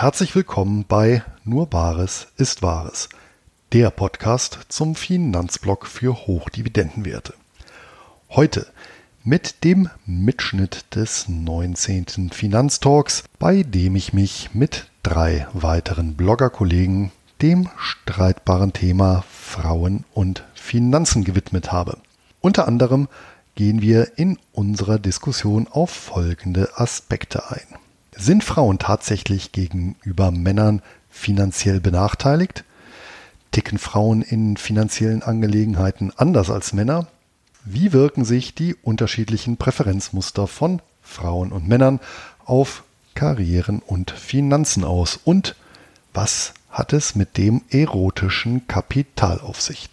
herzlich willkommen bei Nur Bares ist Wahres, der Podcast zum Finanzblock für Hochdividendenwerte. Heute mit dem Mitschnitt des 19. Finanztalks, bei dem ich mich mit drei weiteren Bloggerkollegen dem streitbaren Thema Frauen und Finanzen gewidmet habe. Unter anderem gehen wir in unserer Diskussion auf folgende Aspekte ein. Sind Frauen tatsächlich gegenüber Männern finanziell benachteiligt? Ticken Frauen in finanziellen Angelegenheiten anders als Männer? Wie wirken sich die unterschiedlichen Präferenzmuster von Frauen und Männern auf Karrieren und Finanzen aus? Und was hat es mit dem erotischen Kapital auf sich?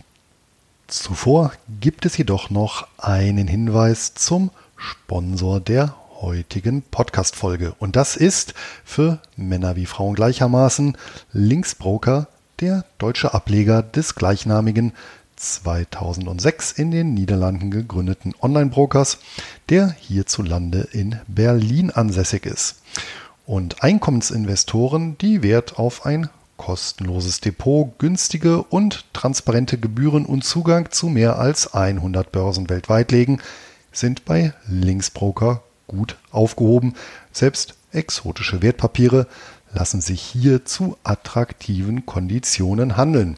Zuvor gibt es jedoch noch einen Hinweis zum Sponsor der heutigen Podcast-Folge. Und das ist für Männer wie Frauen gleichermaßen Linksbroker, der deutsche Ableger des gleichnamigen 2006 in den Niederlanden gegründeten Online-Brokers, der hierzulande in Berlin ansässig ist. Und Einkommensinvestoren, die Wert auf ein kostenloses Depot, günstige und transparente Gebühren und Zugang zu mehr als 100 Börsen weltweit legen, sind bei Linksbroker gut aufgehoben. Selbst exotische Wertpapiere lassen sich hier zu attraktiven Konditionen handeln.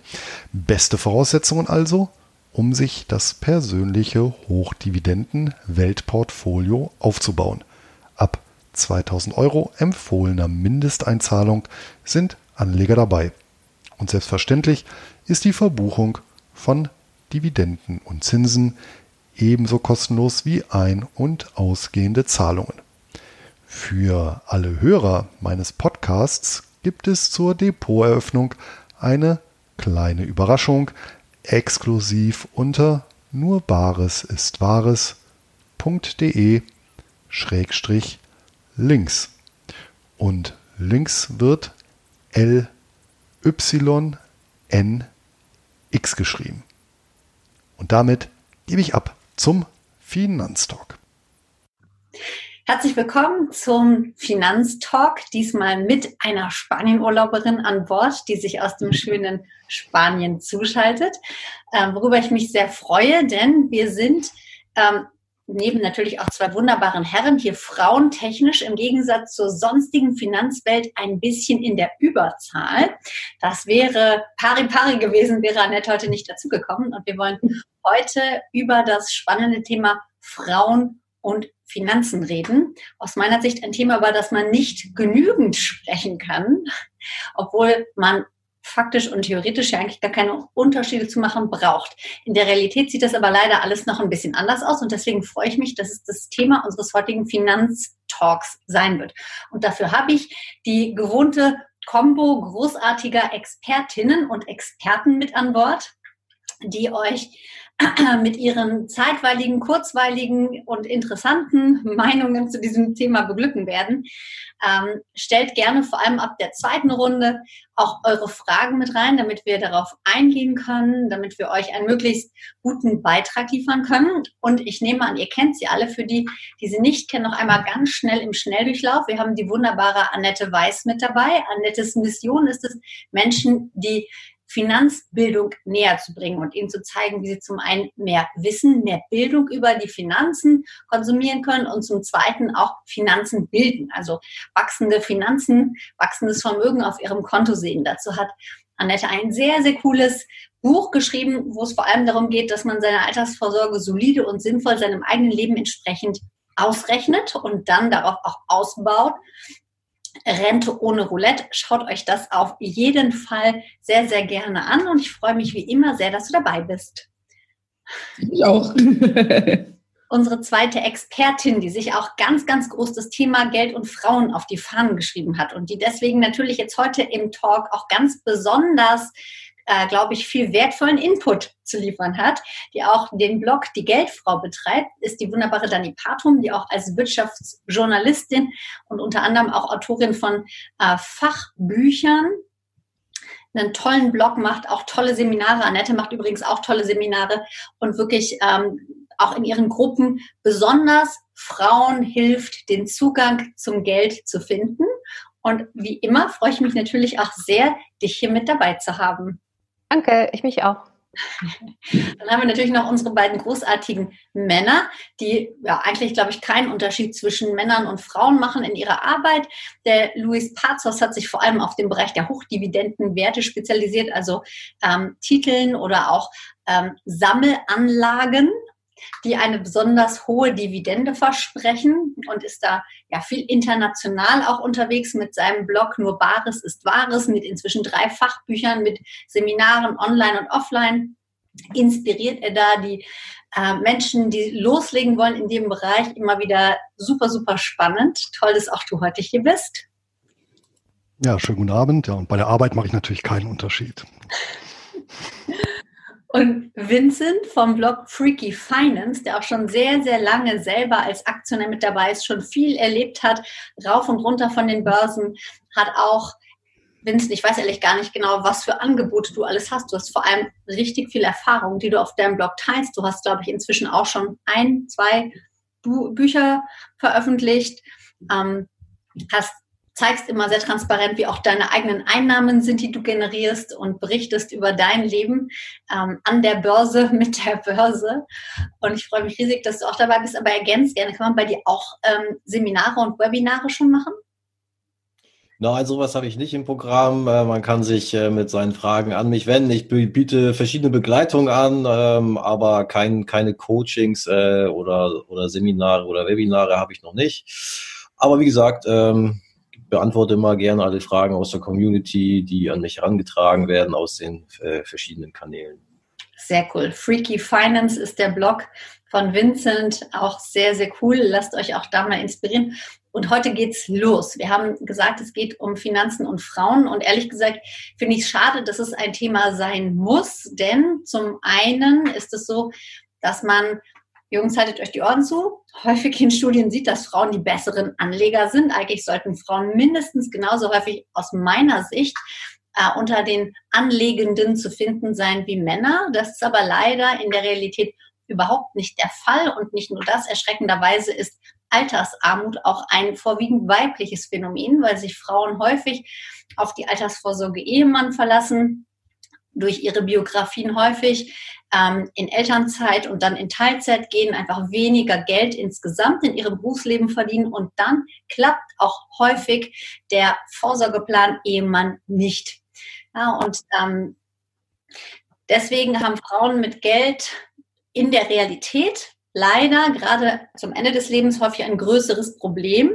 Beste Voraussetzungen also, um sich das persönliche Hochdividenden-Weltportfolio aufzubauen. Ab 2000 Euro empfohlener Mindesteinzahlung sind Anleger dabei. Und selbstverständlich ist die Verbuchung von Dividenden und Zinsen ebenso kostenlos wie ein- und ausgehende Zahlungen. Für alle Hörer meines Podcasts gibt es zur Depoteröffnung eine kleine Überraschung exklusiv unter nurbaresistwahres.de Schrägstrich links. Und links wird L Y N X geschrieben. Und damit gebe ich ab zum Finanztalk. Herzlich willkommen zum Finanztalk, diesmal mit einer Spanienurlauberin an Bord, die sich aus dem schönen Spanien zuschaltet, äh, worüber ich mich sehr freue, denn wir sind ähm, neben natürlich auch zwei wunderbaren Herren hier frauentechnisch im Gegensatz zur sonstigen Finanzwelt ein bisschen in der Überzahl. Das wäre pari pari gewesen, wäre Annette heute nicht dazugekommen. Und wir wollen heute über das spannende Thema Frauen und Finanzen reden. Aus meiner Sicht ein Thema, über das man nicht genügend sprechen kann, obwohl man faktisch und theoretisch ja eigentlich gar keine Unterschiede zu machen braucht. In der Realität sieht das aber leider alles noch ein bisschen anders aus und deswegen freue ich mich, dass es das Thema unseres heutigen Finanztalks sein wird. Und dafür habe ich die gewohnte Kombo großartiger Expertinnen und Experten mit an Bord, die euch mit ihren zeitweiligen, kurzweiligen und interessanten Meinungen zu diesem Thema beglücken werden. Ähm, stellt gerne vor allem ab der zweiten Runde auch eure Fragen mit rein, damit wir darauf eingehen können, damit wir euch einen möglichst guten Beitrag liefern können. Und ich nehme an, ihr kennt sie alle. Für die, die sie nicht kennen, noch einmal ganz schnell im Schnelldurchlauf. Wir haben die wunderbare Annette Weiß mit dabei. Annettes Mission ist es, Menschen, die Finanzbildung näher zu bringen und ihnen zu zeigen, wie sie zum einen mehr Wissen, mehr Bildung über die Finanzen konsumieren können und zum zweiten auch Finanzen bilden, also wachsende Finanzen, wachsendes Vermögen auf ihrem Konto sehen. Dazu hat Annette ein sehr, sehr cooles Buch geschrieben, wo es vor allem darum geht, dass man seine Altersvorsorge solide und sinnvoll seinem eigenen Leben entsprechend ausrechnet und dann darauf auch ausbaut Rente ohne Roulette. Schaut euch das auf jeden Fall sehr, sehr gerne an und ich freue mich wie immer sehr, dass du dabei bist. Ich auch. Unsere zweite Expertin, die sich auch ganz, ganz groß das Thema Geld und Frauen auf die Fahnen geschrieben hat und die deswegen natürlich jetzt heute im Talk auch ganz besonders äh, glaube ich, viel wertvollen Input zu liefern hat, die auch den Blog Die Geldfrau betreibt, ist die wunderbare Dani Patum, die auch als Wirtschaftsjournalistin und unter anderem auch Autorin von äh, Fachbüchern einen tollen Blog macht, auch tolle Seminare. Annette macht übrigens auch tolle Seminare und wirklich ähm, auch in ihren Gruppen besonders Frauen hilft, den Zugang zum Geld zu finden Und wie immer freue ich mich natürlich auch sehr, dich hier mit dabei zu haben. Danke, ich mich auch. Dann haben wir natürlich noch unsere beiden großartigen Männer, die ja eigentlich, glaube ich, keinen Unterschied zwischen Männern und Frauen machen in ihrer Arbeit. Der Luis Pazos hat sich vor allem auf den Bereich der Hochdividendenwerte spezialisiert, also ähm, Titeln oder auch ähm, Sammelanlagen die eine besonders hohe Dividende versprechen und ist da ja viel international auch unterwegs mit seinem Blog Nur Bares ist Wahres, mit inzwischen drei Fachbüchern, mit Seminaren online und offline. Inspiriert er da die äh, Menschen, die loslegen wollen in dem Bereich, immer wieder super, super spannend. Toll, dass auch du heute hier bist. Ja, schönen guten Abend. Ja, und bei der Arbeit mache ich natürlich keinen Unterschied. Und Vincent vom Blog Freaky Finance, der auch schon sehr, sehr lange selber als Aktionär mit dabei ist, schon viel erlebt hat, rauf und runter von den Börsen, hat auch, Vincent, ich weiß ehrlich gar nicht genau, was für Angebote du alles hast. Du hast vor allem richtig viel Erfahrung, die du auf deinem Blog teilst. Du hast, glaube ich, inzwischen auch schon ein, zwei Bücher veröffentlicht, ähm, hast zeigst immer sehr transparent, wie auch deine eigenen Einnahmen sind, die du generierst und berichtest über dein Leben ähm, an der Börse, mit der Börse. Und ich freue mich riesig, dass du auch dabei bist, aber ergänzt gerne. Kann man bei dir auch ähm, Seminare und Webinare schon machen? Nein, sowas habe ich nicht im Programm. Äh, man kann sich äh, mit seinen Fragen an mich wenden. Ich biete verschiedene Begleitungen an, ähm, aber kein, keine Coachings äh, oder, oder Seminare oder Webinare habe ich noch nicht. Aber wie gesagt, ähm, beantworte immer gerne alle Fragen aus der Community, die an mich herangetragen werden aus den äh, verschiedenen Kanälen. Sehr cool. Freaky Finance ist der Blog von Vincent. Auch sehr, sehr cool. Lasst euch auch da mal inspirieren. Und heute geht's los. Wir haben gesagt, es geht um Finanzen und Frauen. Und ehrlich gesagt finde ich es schade, dass es ein Thema sein muss. Denn zum einen ist es so, dass man Jungs, haltet euch die Ohren zu. Häufig in Studien sieht, dass Frauen die besseren Anleger sind. Eigentlich sollten Frauen mindestens genauso häufig aus meiner Sicht äh, unter den Anlegenden zu finden sein wie Männer. Das ist aber leider in der Realität überhaupt nicht der Fall. Und nicht nur das, erschreckenderweise ist Altersarmut auch ein vorwiegend weibliches Phänomen, weil sich Frauen häufig auf die Altersvorsorge Ehemann verlassen durch ihre Biografien häufig ähm, in Elternzeit und dann in Teilzeit gehen, einfach weniger Geld insgesamt in ihrem Berufsleben verdienen und dann klappt auch häufig der Vorsorgeplan Ehemann nicht. Ja, und ähm, deswegen haben Frauen mit Geld in der Realität leider gerade zum Ende des Lebens häufig ein größeres Problem.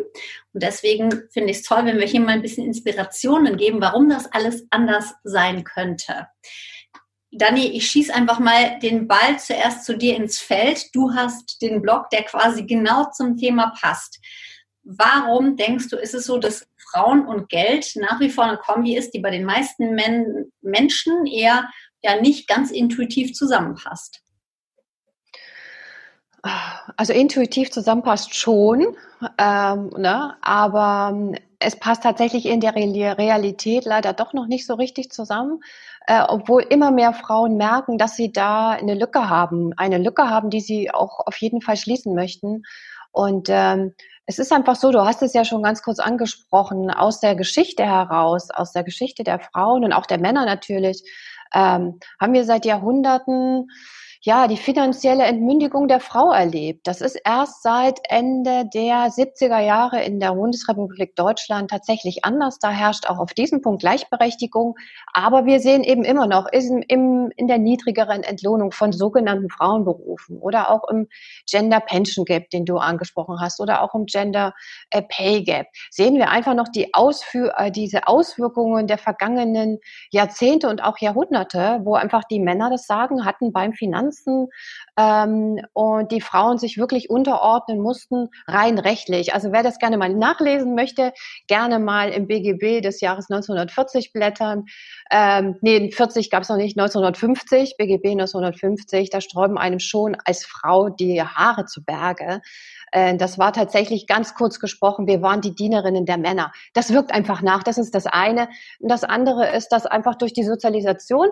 Und deswegen finde ich es toll, wenn wir hier mal ein bisschen Inspirationen geben, warum das alles anders sein könnte. Dani, ich schieße einfach mal den Ball zuerst zu dir ins Feld. Du hast den Blog, der quasi genau zum Thema passt. Warum denkst du, ist es so, dass Frauen und Geld nach wie vor eine Kombi ist, die bei den meisten Men Menschen eher ja nicht ganz intuitiv zusammenpasst? Also intuitiv zusammenpasst schon, ähm, ne? aber es passt tatsächlich in der Realität leider doch noch nicht so richtig zusammen äh, obwohl immer mehr Frauen merken, dass sie da eine Lücke haben, eine Lücke haben, die sie auch auf jeden Fall schließen möchten. Und ähm, es ist einfach so, du hast es ja schon ganz kurz angesprochen, aus der Geschichte heraus, aus der Geschichte der Frauen und auch der Männer natürlich, ähm, haben wir seit Jahrhunderten ja, die finanzielle Entmündigung der Frau erlebt. Das ist erst seit Ende der 70er Jahre in der Bundesrepublik Deutschland tatsächlich anders. Da herrscht auch auf diesem Punkt Gleichberechtigung. Aber wir sehen eben immer noch in, im, in der niedrigeren Entlohnung von sogenannten Frauenberufen oder auch im Gender Pension Gap, den du angesprochen hast, oder auch im Gender äh, Pay Gap, sehen wir einfach noch die Ausführ äh, diese Auswirkungen der vergangenen Jahrzehnte und auch Jahrhunderte, wo einfach die Männer das Sagen hatten beim Finanz Instanzen ähm, und die Frauen sich wirklich unterordnen mussten, rein rechtlich. Also wer das gerne mal nachlesen möchte, gerne mal im BGB des Jahres 1940 blättern. Ähm, nee, 40 gab es noch nicht, 1950, BGB 1950, da sträuben einem schon als Frau die Haare zu Berge. Äh, das war tatsächlich ganz kurz gesprochen, wir waren die Dienerinnen der Männer. Das wirkt einfach nach, das ist das eine. Und das andere ist, dass einfach durch die Sozialisation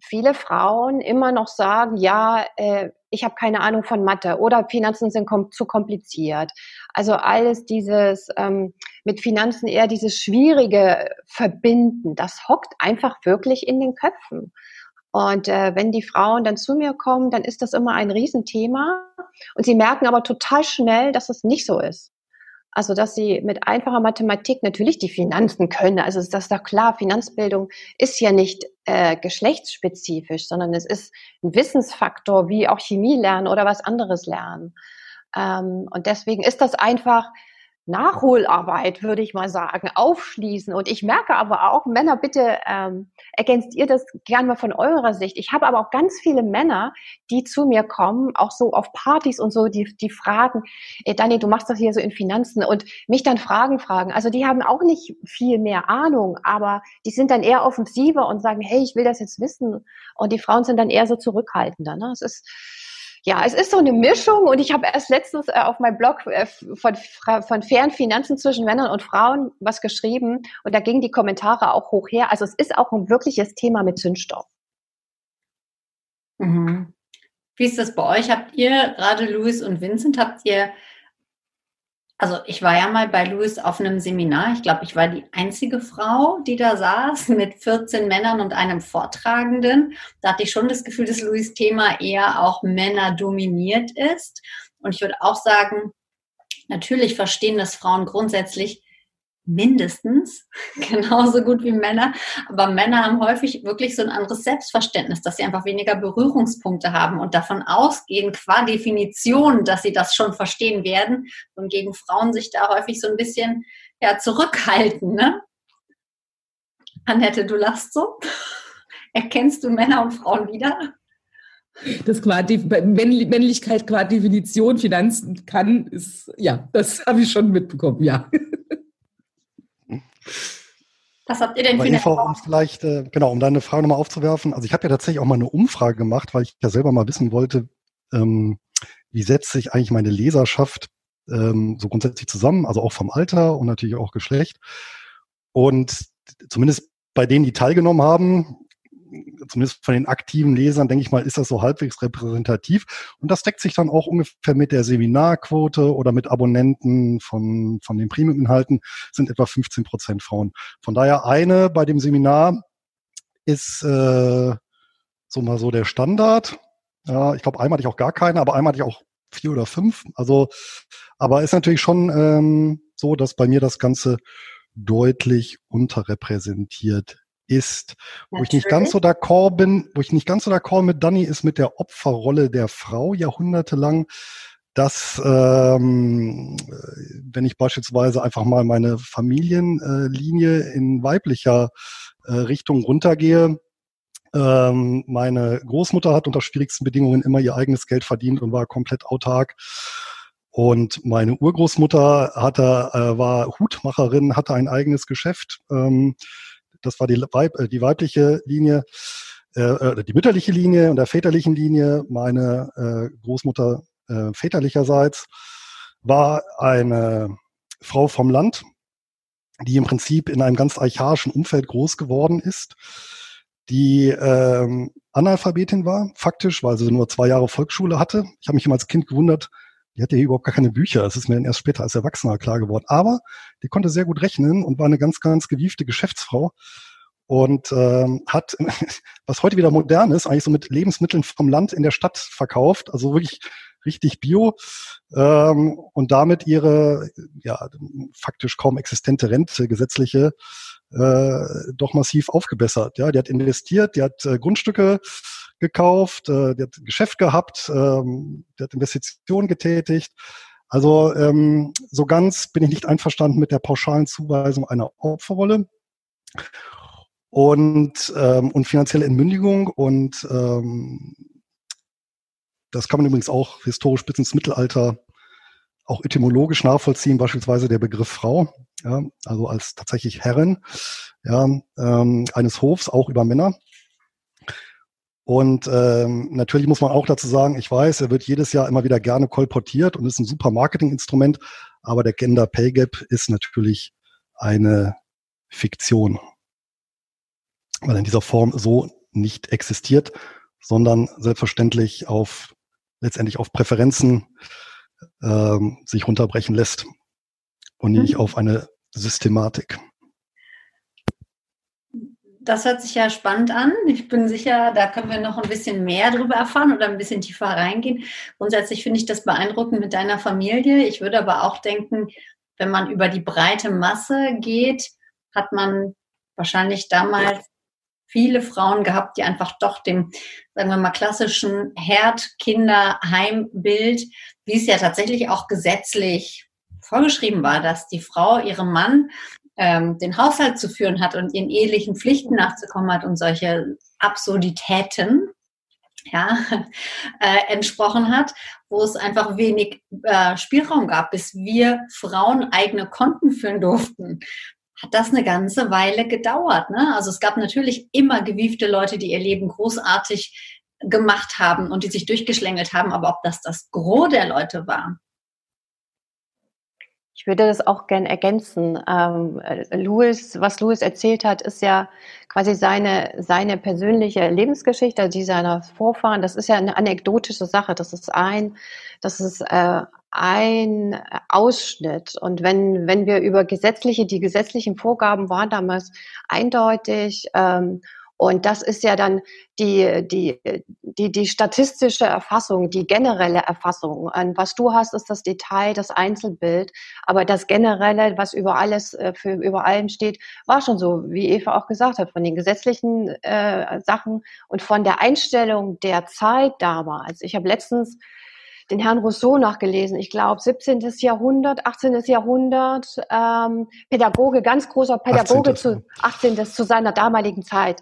viele Frauen immer noch sagen, ja, äh, ich habe keine Ahnung von Mathe oder Finanzen sind kom zu kompliziert. Also alles dieses ähm, mit Finanzen eher dieses schwierige Verbinden, das hockt einfach wirklich in den Köpfen. Und äh, wenn die Frauen dann zu mir kommen, dann ist das immer ein Riesenthema. Und sie merken aber total schnell, dass es nicht so ist. Also, dass sie mit einfacher Mathematik natürlich die Finanzen können. Also, ist das doch klar. Finanzbildung ist ja nicht äh, geschlechtsspezifisch, sondern es ist ein Wissensfaktor, wie auch Chemie lernen oder was anderes lernen. Ähm, und deswegen ist das einfach Nachholarbeit, würde ich mal sagen, aufschließen. Und ich merke aber auch, Männer, bitte ähm, ergänzt ihr das gern mal von eurer Sicht. Ich habe aber auch ganz viele Männer, die zu mir kommen, auch so auf Partys und so, die, die fragen, ey, Dani, du machst das hier so in Finanzen und mich dann Fragen fragen. Also die haben auch nicht viel mehr Ahnung, aber die sind dann eher offensiver und sagen, hey, ich will das jetzt wissen. Und die Frauen sind dann eher so zurückhaltender. Ne? Es ist ja, es ist so eine Mischung und ich habe erst letztens äh, auf meinem Blog äh, von, von fairen Finanzen zwischen Männern und Frauen was geschrieben und da gingen die Kommentare auch hoch her. Also es ist auch ein wirkliches Thema mit Zündstoff. Mhm. Wie ist das bei euch? Habt ihr, gerade Louis und Vincent, habt ihr also ich war ja mal bei Louis auf einem Seminar. Ich glaube, ich war die einzige Frau, die da saß mit 14 Männern und einem Vortragenden. Da hatte ich schon das Gefühl, dass Louis Thema eher auch Männer dominiert ist. Und ich würde auch sagen, natürlich verstehen das Frauen grundsätzlich mindestens genauso gut wie Männer. Aber Männer haben häufig wirklich so ein anderes Selbstverständnis, dass sie einfach weniger Berührungspunkte haben und davon ausgehen, qua Definition, dass sie das schon verstehen werden und gegen Frauen sich da häufig so ein bisschen ja, zurückhalten. Ne? Annette, du lachst so. Erkennst du Männer und Frauen wieder? Das qua Männlichkeit qua Definition Finanzen kann, ist, ja, das habe ich schon mitbekommen, ja. Was habt ihr denn Aber für eine Eva, um vielleicht, äh, genau, um deine Frage nochmal aufzuwerfen. Also ich habe ja tatsächlich auch mal eine Umfrage gemacht, weil ich ja selber mal wissen wollte, ähm, wie setzt sich eigentlich meine Leserschaft ähm, so grundsätzlich zusammen, also auch vom Alter und natürlich auch Geschlecht. Und zumindest bei denen, die teilgenommen haben, zumindest von den aktiven Lesern, denke ich mal, ist das so halbwegs repräsentativ. Und das deckt sich dann auch ungefähr mit der Seminarquote oder mit Abonnenten von, von den Premium-Inhalten, sind etwa 15 Prozent Frauen. Von daher eine bei dem Seminar ist äh, so mal so der Standard. Ja, ich glaube, einmal hatte ich auch gar keine, aber einmal hatte ich auch vier oder fünf. Also, aber ist natürlich schon ähm, so, dass bei mir das Ganze deutlich unterrepräsentiert ist. Wo ich nicht ganz so d'accord bin, wo ich nicht ganz so d'accord mit Danny ist mit der Opferrolle der Frau jahrhundertelang, dass ähm, wenn ich beispielsweise einfach mal meine Familienlinie in weiblicher äh, Richtung runtergehe, ähm, meine Großmutter hat unter schwierigsten Bedingungen immer ihr eigenes Geld verdient und war komplett autark. Und meine Urgroßmutter hatte, äh, war Hutmacherin, hatte ein eigenes Geschäft. Ähm, das war die, Weib, äh, die weibliche Linie, äh, äh, die mütterliche Linie und der väterlichen Linie. Meine äh, Großmutter äh, väterlicherseits war eine Frau vom Land, die im Prinzip in einem ganz archaischen Umfeld groß geworden ist, die ähm, Analphabetin war, faktisch, weil sie nur zwei Jahre Volksschule hatte. Ich habe mich immer als Kind gewundert, die hatte hier überhaupt gar keine Bücher. Das ist mir dann erst später als Erwachsener klar geworden. Aber die konnte sehr gut rechnen und war eine ganz, ganz gewiefte Geschäftsfrau und ähm, hat, was heute wieder modern ist, eigentlich so mit Lebensmitteln vom Land in der Stadt verkauft. Also wirklich richtig bio ähm, und damit ihre ja faktisch kaum existente Rente gesetzliche äh, doch massiv aufgebessert. Ja, die hat investiert, die hat äh, Grundstücke gekauft, äh, der hat Geschäft gehabt, ähm, der hat Investitionen getätigt. Also ähm, so ganz bin ich nicht einverstanden mit der pauschalen Zuweisung einer Opferrolle und, ähm, und finanzielle Entmündigung. Und ähm, das kann man übrigens auch historisch bis ins Mittelalter auch etymologisch nachvollziehen, beispielsweise der Begriff Frau, ja, also als tatsächlich Herrin ja, ähm, eines Hofs, auch über Männer. Und ähm, natürlich muss man auch dazu sagen, ich weiß, er wird jedes Jahr immer wieder gerne kolportiert und ist ein super Marketinginstrument, aber der Gender Pay Gap ist natürlich eine Fiktion, weil er in dieser Form so nicht existiert, sondern selbstverständlich auf letztendlich auf Präferenzen ähm, sich runterbrechen lässt und nicht mhm. auf eine Systematik. Das hört sich ja spannend an. Ich bin sicher, da können wir noch ein bisschen mehr darüber erfahren oder ein bisschen tiefer reingehen. Grundsätzlich finde ich das beeindruckend mit deiner Familie. Ich würde aber auch denken, wenn man über die breite Masse geht, hat man wahrscheinlich damals viele Frauen gehabt, die einfach doch dem, sagen wir mal, klassischen Herd-Kinder-Heimbild, wie es ja tatsächlich auch gesetzlich vorgeschrieben war, dass die Frau ihrem Mann ähm, den Haushalt zu führen hat und ihren ehelichen Pflichten nachzukommen hat und solche Absurditäten ja, äh, entsprochen hat, wo es einfach wenig äh, Spielraum gab, bis wir Frauen eigene Konten führen durften hat das eine ganze Weile gedauert. Ne? Also es gab natürlich immer gewiefte Leute, die ihr Leben großartig gemacht haben und die sich durchgeschlängelt haben, aber ob das das Gros der Leute war, ich würde das auch gern ergänzen. Ähm, Louis, was Louis erzählt hat, ist ja quasi seine, seine persönliche Lebensgeschichte, die seiner Vorfahren. Das ist ja eine anekdotische Sache. Das ist ein, das ist äh, ein Ausschnitt. Und wenn, wenn wir über gesetzliche, die gesetzlichen Vorgaben waren damals eindeutig, ähm, und das ist ja dann die, die, die, die statistische Erfassung, die generelle Erfassung. Und was du hast, ist das Detail, das Einzelbild. Aber das Generelle, was über alles, äh, für über allem steht, war schon so, wie Eva auch gesagt hat, von den gesetzlichen äh, Sachen und von der Einstellung der Zeit damals. Ich habe letztens den Herrn Rousseau nachgelesen. Ich glaube, 17. Jahrhundert, 18. Jahrhundert, ähm, Pädagoge, ganz großer Pädagoge 18. zu 18. zu seiner damaligen Zeit.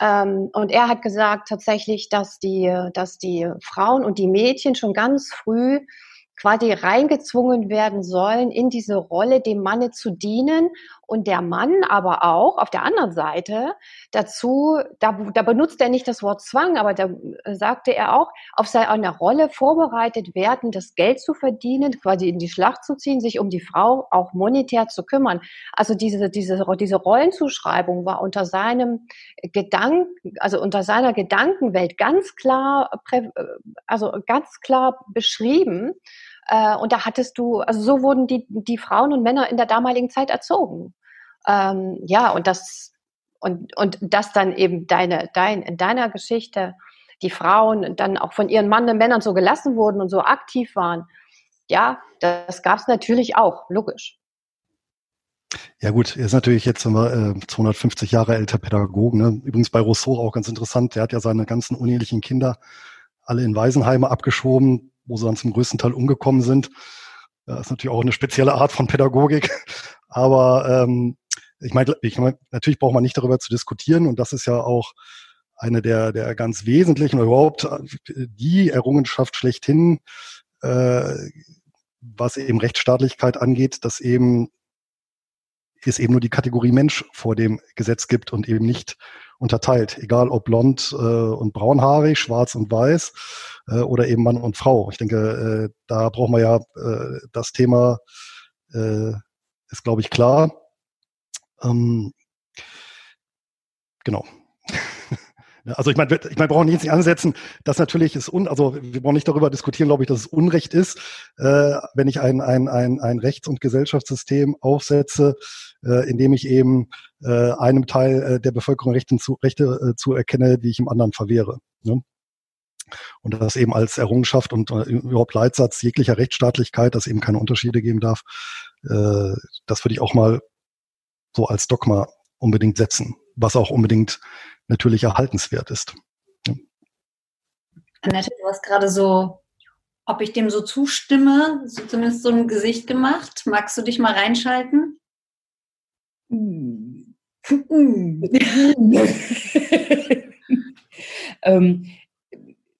Ähm, und er hat gesagt tatsächlich, dass die, dass die Frauen und die Mädchen schon ganz früh quasi reingezwungen werden sollen, in diese Rolle dem Manne zu dienen und der Mann aber auch auf der anderen Seite dazu, da, da benutzt er nicht das Wort Zwang, aber da sagte er auch, auf seine Rolle vorbereitet werden, das Geld zu verdienen, quasi in die Schlacht zu ziehen, sich um die Frau auch monetär zu kümmern. Also diese, diese, diese Rollenzuschreibung war unter seinem Gedanken, also unter seiner Gedankenwelt ganz klar, also ganz klar beschrieben. Äh, und da hattest du, also so wurden die, die Frauen und Männer in der damaligen Zeit erzogen. Ähm, ja, und das, und, und das dann eben deine, dein, in deiner Geschichte, die Frauen dann auch von ihren Mann und Männern so gelassen wurden und so aktiv waren. Ja, das gab es natürlich auch, logisch. Ja gut, er ist natürlich jetzt äh, 250 Jahre älter Pädagoge. Ne? Übrigens bei Rousseau auch ganz interessant. Der hat ja seine ganzen unehelichen Kinder alle in Waisenheime abgeschoben, wo sie dann zum größten Teil umgekommen sind. Das ist natürlich auch eine spezielle Art von Pädagogik. Aber ähm, ich meine, ich mein, natürlich braucht man nicht darüber zu diskutieren und das ist ja auch eine der, der ganz wesentlichen oder überhaupt äh, die Errungenschaft schlechthin, äh, was eben Rechtsstaatlichkeit angeht, dass eben es eben nur die Kategorie Mensch vor dem Gesetz gibt und eben nicht unterteilt, egal ob blond äh, und braunhaarig, schwarz und weiß äh, oder eben Mann und Frau. Ich denke, äh, da brauchen wir ja äh, das Thema äh, ist, glaube ich, klar. Ähm, genau. Also ich meine, ich meine, wir brauchen jetzt nicht ansetzen, dass natürlich ist un, also wir brauchen nicht darüber diskutieren, glaube ich, dass es Unrecht ist, äh, wenn ich ein, ein, ein, ein Rechts- und Gesellschaftssystem aufsetze, äh, indem ich eben äh, einem Teil äh, der Bevölkerung Rechte, zu, Rechte äh, zu erkenne, die ich im anderen verwehre. Ne? Und das eben als Errungenschaft und äh, überhaupt Leitsatz jeglicher Rechtsstaatlichkeit, dass eben keine Unterschiede geben darf, äh, das würde ich auch mal so als Dogma unbedingt setzen, was auch unbedingt natürlich erhaltenswert ist. Annette, du hast gerade so, ob ich dem so zustimme, so zumindest so ein Gesicht gemacht. Magst du dich mal reinschalten? ähm,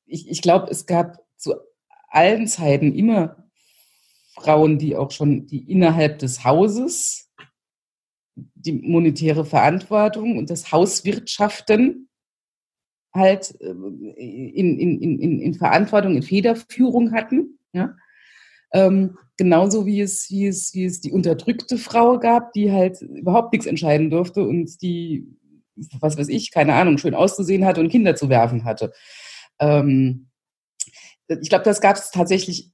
ich, ich glaube, es gab zu allen Zeiten immer Frauen, die auch schon die innerhalb des Hauses die monetäre Verantwortung und das Hauswirtschaften halt äh, in, in, in, in Verantwortung, in Federführung hatten. Ja? Ähm, genauso wie es, wie, es, wie es die unterdrückte Frau gab, die halt überhaupt nichts entscheiden durfte und die was weiß ich, keine Ahnung, schön auszusehen hatte und Kinder zu werfen hatte. Ähm, ich glaube, das gab es tatsächlich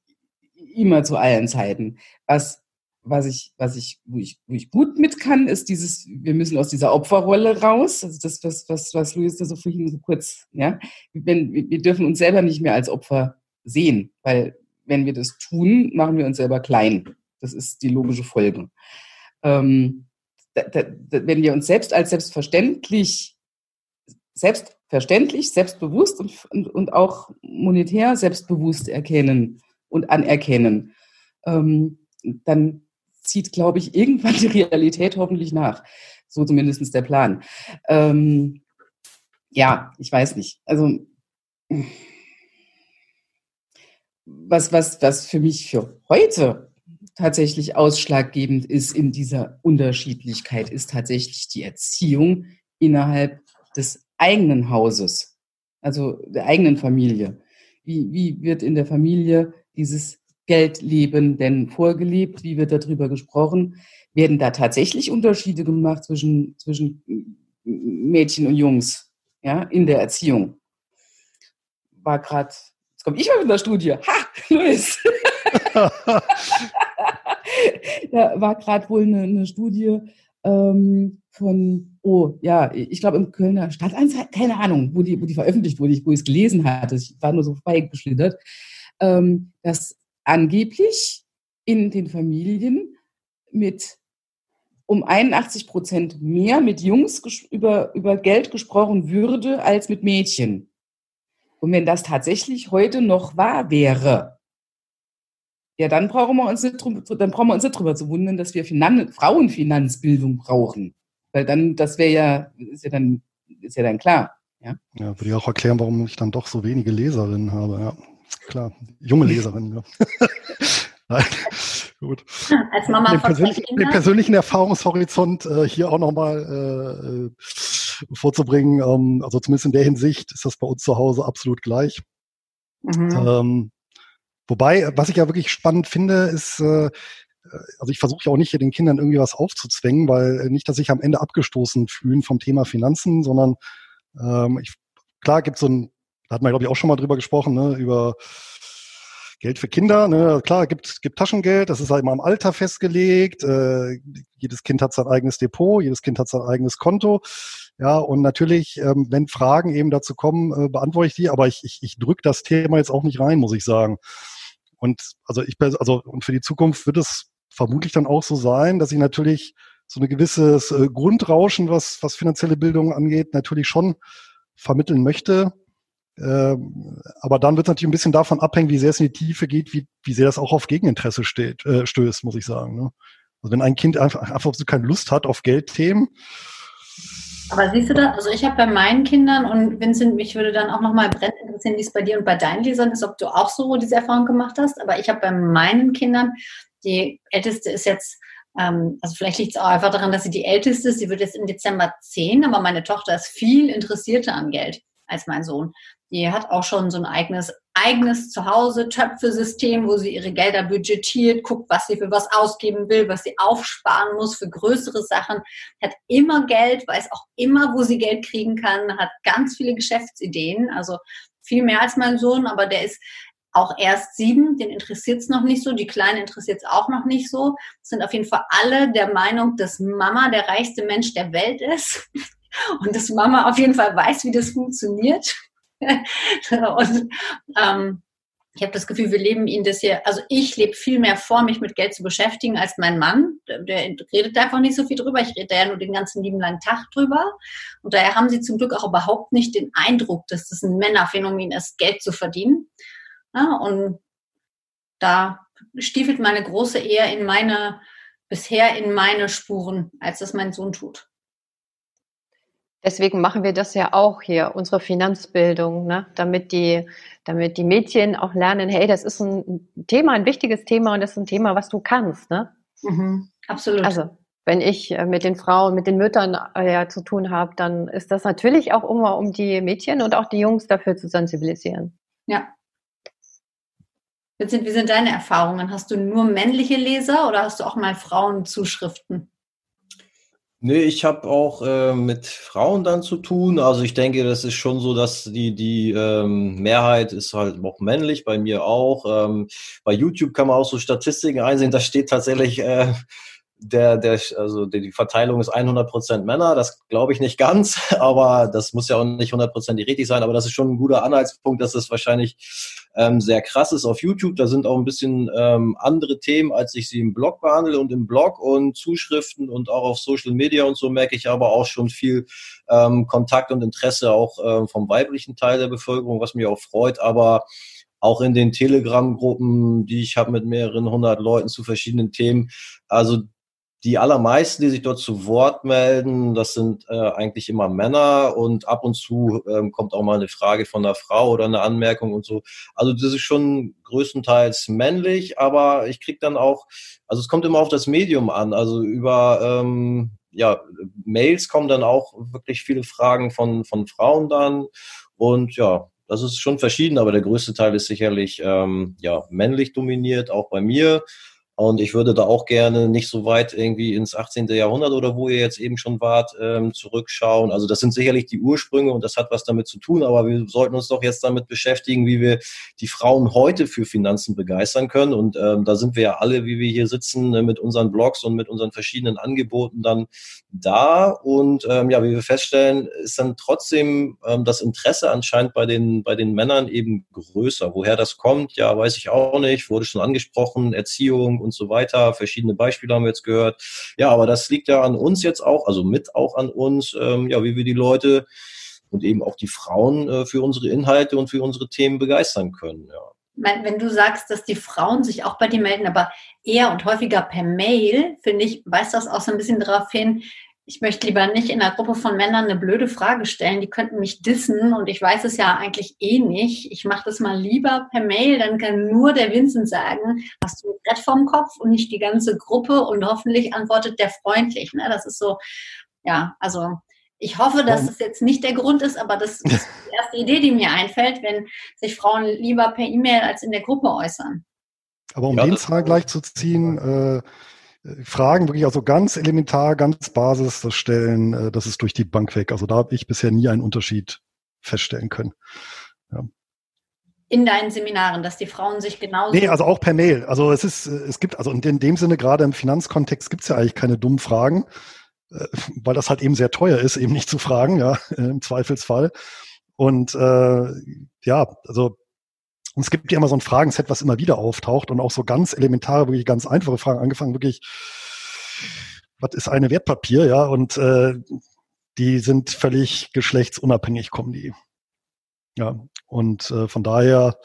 immer zu allen Zeiten. Was, was ich, was ich, wo ich, wo ich gut mit kann, ist dieses, wir müssen aus dieser Opferrolle raus. Also das, was, was, was Luis da so vorhin so kurz, ja. Wenn, wir dürfen uns selber nicht mehr als Opfer sehen, weil wenn wir das tun, machen wir uns selber klein. Das ist die logische Folge. Ähm, da, da, wenn wir uns selbst als selbstverständlich, selbstverständlich, selbstbewusst und, und, und auch monetär selbstbewusst erkennen und anerkennen, ähm, dann zieht, glaube ich, irgendwann die Realität hoffentlich nach. So zumindest der Plan. Ähm, ja, ich weiß nicht. Also was, was, was für mich für heute tatsächlich ausschlaggebend ist in dieser Unterschiedlichkeit, ist tatsächlich die Erziehung innerhalb des eigenen Hauses, also der eigenen Familie. Wie, wie wird in der Familie dieses Geldleben denn vorgelebt? Wie wird darüber gesprochen? Werden da tatsächlich Unterschiede gemacht zwischen, zwischen Mädchen und Jungs ja, in der Erziehung? War gerade, jetzt komme ich mal mit der Studie. Ha, Luis! da war gerade wohl eine, eine Studie ähm, von, oh ja, ich glaube im Kölner Stadtanzeiger, keine Ahnung, wo die, wo die veröffentlicht wurde, wo ich es gelesen hatte. Ich war nur so vorbeigeschlittert, ähm, dass angeblich in den Familien mit um 81 Prozent mehr mit Jungs über, über Geld gesprochen würde als mit Mädchen. Und wenn das tatsächlich heute noch wahr wäre, ja, dann brauchen wir uns nicht, dann brauchen wir uns nicht drüber zu wundern, dass wir Finan Frauenfinanzbildung brauchen. Weil dann, das wäre ja, ist ja dann, ist ja dann klar. Ja? ja, würde ich auch erklären, warum ich dann doch so wenige Leserinnen habe. Ja, klar. Junge Leserinnen, ja. Gut. Als Mama den, persönlich, den persönlichen Erfahrungshorizont äh, hier auch nochmal äh, vorzubringen. Ähm, also zumindest in der Hinsicht ist das bei uns zu Hause absolut gleich. Mhm. Ähm, Wobei, was ich ja wirklich spannend finde, ist, äh, also ich versuche ja auch nicht hier den Kindern irgendwie was aufzuzwängen, weil nicht, dass sich am Ende abgestoßen fühlen vom Thema Finanzen, sondern ähm, ich, klar gibt so ein, da hat man glaube ich auch schon mal drüber gesprochen, ne, über Geld für Kinder, ne, klar, gibt, gibt Taschengeld, das ist halt immer am Alter festgelegt, äh, jedes Kind hat sein eigenes Depot, jedes Kind hat sein eigenes Konto. Ja, und natürlich, ähm, wenn Fragen eben dazu kommen, äh, beantworte ich die, aber ich, ich, ich drücke das Thema jetzt auch nicht rein, muss ich sagen. Und also ich also und für die Zukunft wird es vermutlich dann auch so sein, dass ich natürlich so ein gewisses äh, Grundrauschen, was, was finanzielle Bildung angeht, natürlich schon vermitteln möchte. Ähm, aber dann wird es natürlich ein bisschen davon abhängen, wie sehr es in die Tiefe geht, wie, wie sehr das auch auf Gegeninteresse steht, äh, stößt, muss ich sagen. Ne? Also wenn ein Kind einfach, einfach so keine Lust hat auf Geldthemen, aber siehst du da, also ich habe bei meinen Kindern und Vincent, mich würde dann auch nochmal brennend interessieren, wie es bei dir und bei deinen Lesern ist, ob du auch so diese Erfahrung gemacht hast. Aber ich habe bei meinen Kindern, die älteste ist jetzt, ähm, also vielleicht liegt es auch einfach daran, dass sie die älteste ist, sie wird jetzt im Dezember zehn, aber meine Tochter ist viel interessierter an Geld als mein Sohn. Die hat auch schon so ein eigenes, eigenes Zuhause, Töpfesystem, wo sie ihre Gelder budgetiert, guckt, was sie für was ausgeben will, was sie aufsparen muss für größere Sachen, hat immer Geld, weiß auch immer, wo sie Geld kriegen kann, hat ganz viele Geschäftsideen, also viel mehr als mein Sohn, aber der ist auch erst sieben, den interessiert es noch nicht so, die Kleine interessiert es auch noch nicht so. Sind auf jeden Fall alle der Meinung, dass Mama der reichste Mensch der Welt ist und dass Mama auf jeden Fall weiß, wie das funktioniert. und ähm, ich habe das Gefühl, wir leben ihnen das hier, also ich lebe viel mehr vor, mich mit Geld zu beschäftigen, als mein Mann. Der, der redet einfach nicht so viel drüber. Ich rede da ja nur den ganzen lieben langen Tag drüber. Und daher haben sie zum Glück auch überhaupt nicht den Eindruck, dass das ein Männerphänomen ist, Geld zu verdienen. Ja, und da stiefelt meine Große eher in meine, bisher in meine Spuren, als das mein Sohn tut. Deswegen machen wir das ja auch hier, unsere Finanzbildung, ne? damit, die, damit die Mädchen auch lernen, hey, das ist ein Thema, ein wichtiges Thema und das ist ein Thema, was du kannst. Ne? Mhm, absolut. Also, wenn ich äh, mit den Frauen, mit den Müttern äh, ja, zu tun habe, dann ist das natürlich auch immer, um die Mädchen und auch die Jungs dafür zu sensibilisieren. Ja. Vincent, wie sind deine Erfahrungen? Hast du nur männliche Leser oder hast du auch mal Frauenzuschriften? Nee, ich habe auch äh, mit Frauen dann zu tun. Also ich denke, das ist schon so, dass die, die ähm, Mehrheit ist halt auch männlich, bei mir auch. Ähm, bei YouTube kann man auch so Statistiken einsehen, da steht tatsächlich äh, der, der, also die Verteilung ist 100% Männer, das glaube ich nicht ganz, aber das muss ja auch nicht 100% richtig sein, aber das ist schon ein guter Anhaltspunkt, dass das wahrscheinlich ähm, sehr krass ist auf YouTube. Da sind auch ein bisschen ähm, andere Themen, als ich sie im Blog behandle und im Blog und Zuschriften und auch auf Social Media und so merke ich aber auch schon viel ähm, Kontakt und Interesse auch ähm, vom weiblichen Teil der Bevölkerung, was mich auch freut, aber auch in den Telegram-Gruppen, die ich habe mit mehreren hundert Leuten zu verschiedenen Themen. Also die allermeisten, die sich dort zu Wort melden, das sind äh, eigentlich immer Männer und ab und zu ähm, kommt auch mal eine Frage von einer Frau oder eine Anmerkung und so. Also das ist schon größtenteils männlich, aber ich krieg dann auch, also es kommt immer auf das Medium an. Also über ähm, ja, Mails kommen dann auch wirklich viele Fragen von, von Frauen dann und ja, das ist schon verschieden, aber der größte Teil ist sicherlich ähm, ja, männlich dominiert, auch bei mir. Und ich würde da auch gerne nicht so weit irgendwie ins 18. Jahrhundert oder wo ihr jetzt eben schon wart, ähm, zurückschauen. Also das sind sicherlich die Ursprünge und das hat was damit zu tun, aber wir sollten uns doch jetzt damit beschäftigen, wie wir die Frauen heute für Finanzen begeistern können. Und ähm, da sind wir ja alle, wie wir hier sitzen, äh, mit unseren Blogs und mit unseren verschiedenen Angeboten dann da. Und ähm, ja, wie wir feststellen, ist dann trotzdem ähm, das Interesse anscheinend bei den, bei den Männern eben größer. Woher das kommt, ja, weiß ich auch nicht. Wurde schon angesprochen, Erziehung und so weiter. Verschiedene Beispiele haben wir jetzt gehört. Ja, aber das liegt ja an uns jetzt auch, also mit auch an uns, ähm, ja, wie wir die Leute und eben auch die Frauen äh, für unsere Inhalte und für unsere Themen begeistern können. Ja. Wenn du sagst, dass die Frauen sich auch bei dir melden, aber eher und häufiger per Mail, finde ich, weist das auch so ein bisschen darauf hin, ich möchte lieber nicht in einer Gruppe von Männern eine blöde Frage stellen, die könnten mich dissen und ich weiß es ja eigentlich eh nicht. Ich mache das mal lieber per Mail, dann kann nur der Vincent sagen, hast du ein Brett vorm Kopf und nicht die ganze Gruppe und hoffentlich antwortet der freundlich. Ne? Das ist so, ja, also ich hoffe, dass das jetzt nicht der Grund ist, aber das ist die erste Idee, die mir einfällt, wenn sich Frauen lieber per E-Mail als in der Gruppe äußern. Aber um ja, den Zahl zu ziehen, äh, Fragen wirklich also ganz elementar, ganz Basis das stellen, äh, das ist durch die Bank weg. Also da habe ich bisher nie einen Unterschied feststellen können. Ja. In deinen Seminaren, dass die Frauen sich genauso. Nee, also auch per Mail. Also es ist, es gibt, also in dem Sinne, gerade im Finanzkontext gibt es ja eigentlich keine dummen Fragen, äh, weil das halt eben sehr teuer ist, eben nicht zu fragen, ja, im Zweifelsfall. Und äh, ja, also und es gibt ja immer so ein Fragenset, was immer wieder auftaucht und auch so ganz elementare, wirklich ganz einfache Fragen, angefangen wirklich, was ist eine Wertpapier, ja, und äh, die sind völlig geschlechtsunabhängig, kommen die. Ja, und äh, von daher,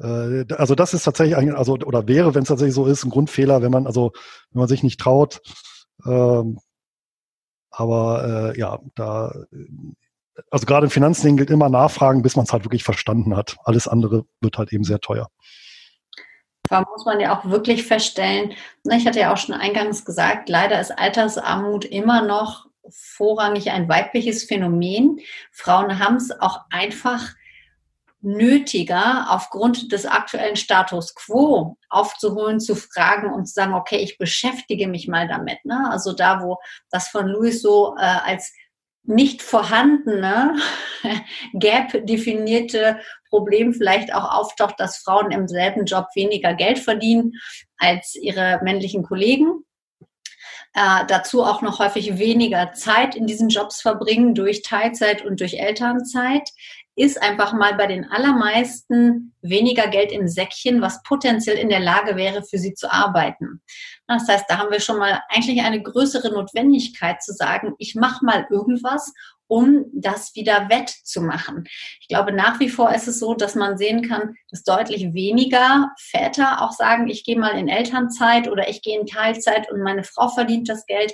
äh, also das ist tatsächlich eigentlich, also oder wäre, wenn es tatsächlich so ist, ein Grundfehler, wenn man also, wenn man sich nicht traut, ähm, aber äh, ja, da also gerade in Finanzdingen gilt immer nachfragen, bis man es halt wirklich verstanden hat. Alles andere wird halt eben sehr teuer. Da muss man ja auch wirklich feststellen, ne, ich hatte ja auch schon eingangs gesagt, leider ist Altersarmut immer noch vorrangig ein weibliches Phänomen. Frauen haben es auch einfach nötiger, aufgrund des aktuellen Status quo aufzuholen, zu fragen und zu sagen, okay, ich beschäftige mich mal damit. Ne? Also da, wo das von Louis so äh, als nicht vorhandene Gap definierte Problem vielleicht auch auftaucht, dass Frauen im selben Job weniger Geld verdienen als ihre männlichen Kollegen. Äh, dazu auch noch häufig weniger Zeit in diesen Jobs verbringen durch Teilzeit und durch Elternzeit ist einfach mal bei den allermeisten weniger Geld im Säckchen, was potenziell in der Lage wäre, für sie zu arbeiten. Das heißt, da haben wir schon mal eigentlich eine größere Notwendigkeit zu sagen, ich mache mal irgendwas, um das wieder wettzumachen. Ich glaube, nach wie vor ist es so, dass man sehen kann, dass deutlich weniger Väter auch sagen, ich gehe mal in Elternzeit oder ich gehe in Teilzeit und meine Frau verdient das Geld.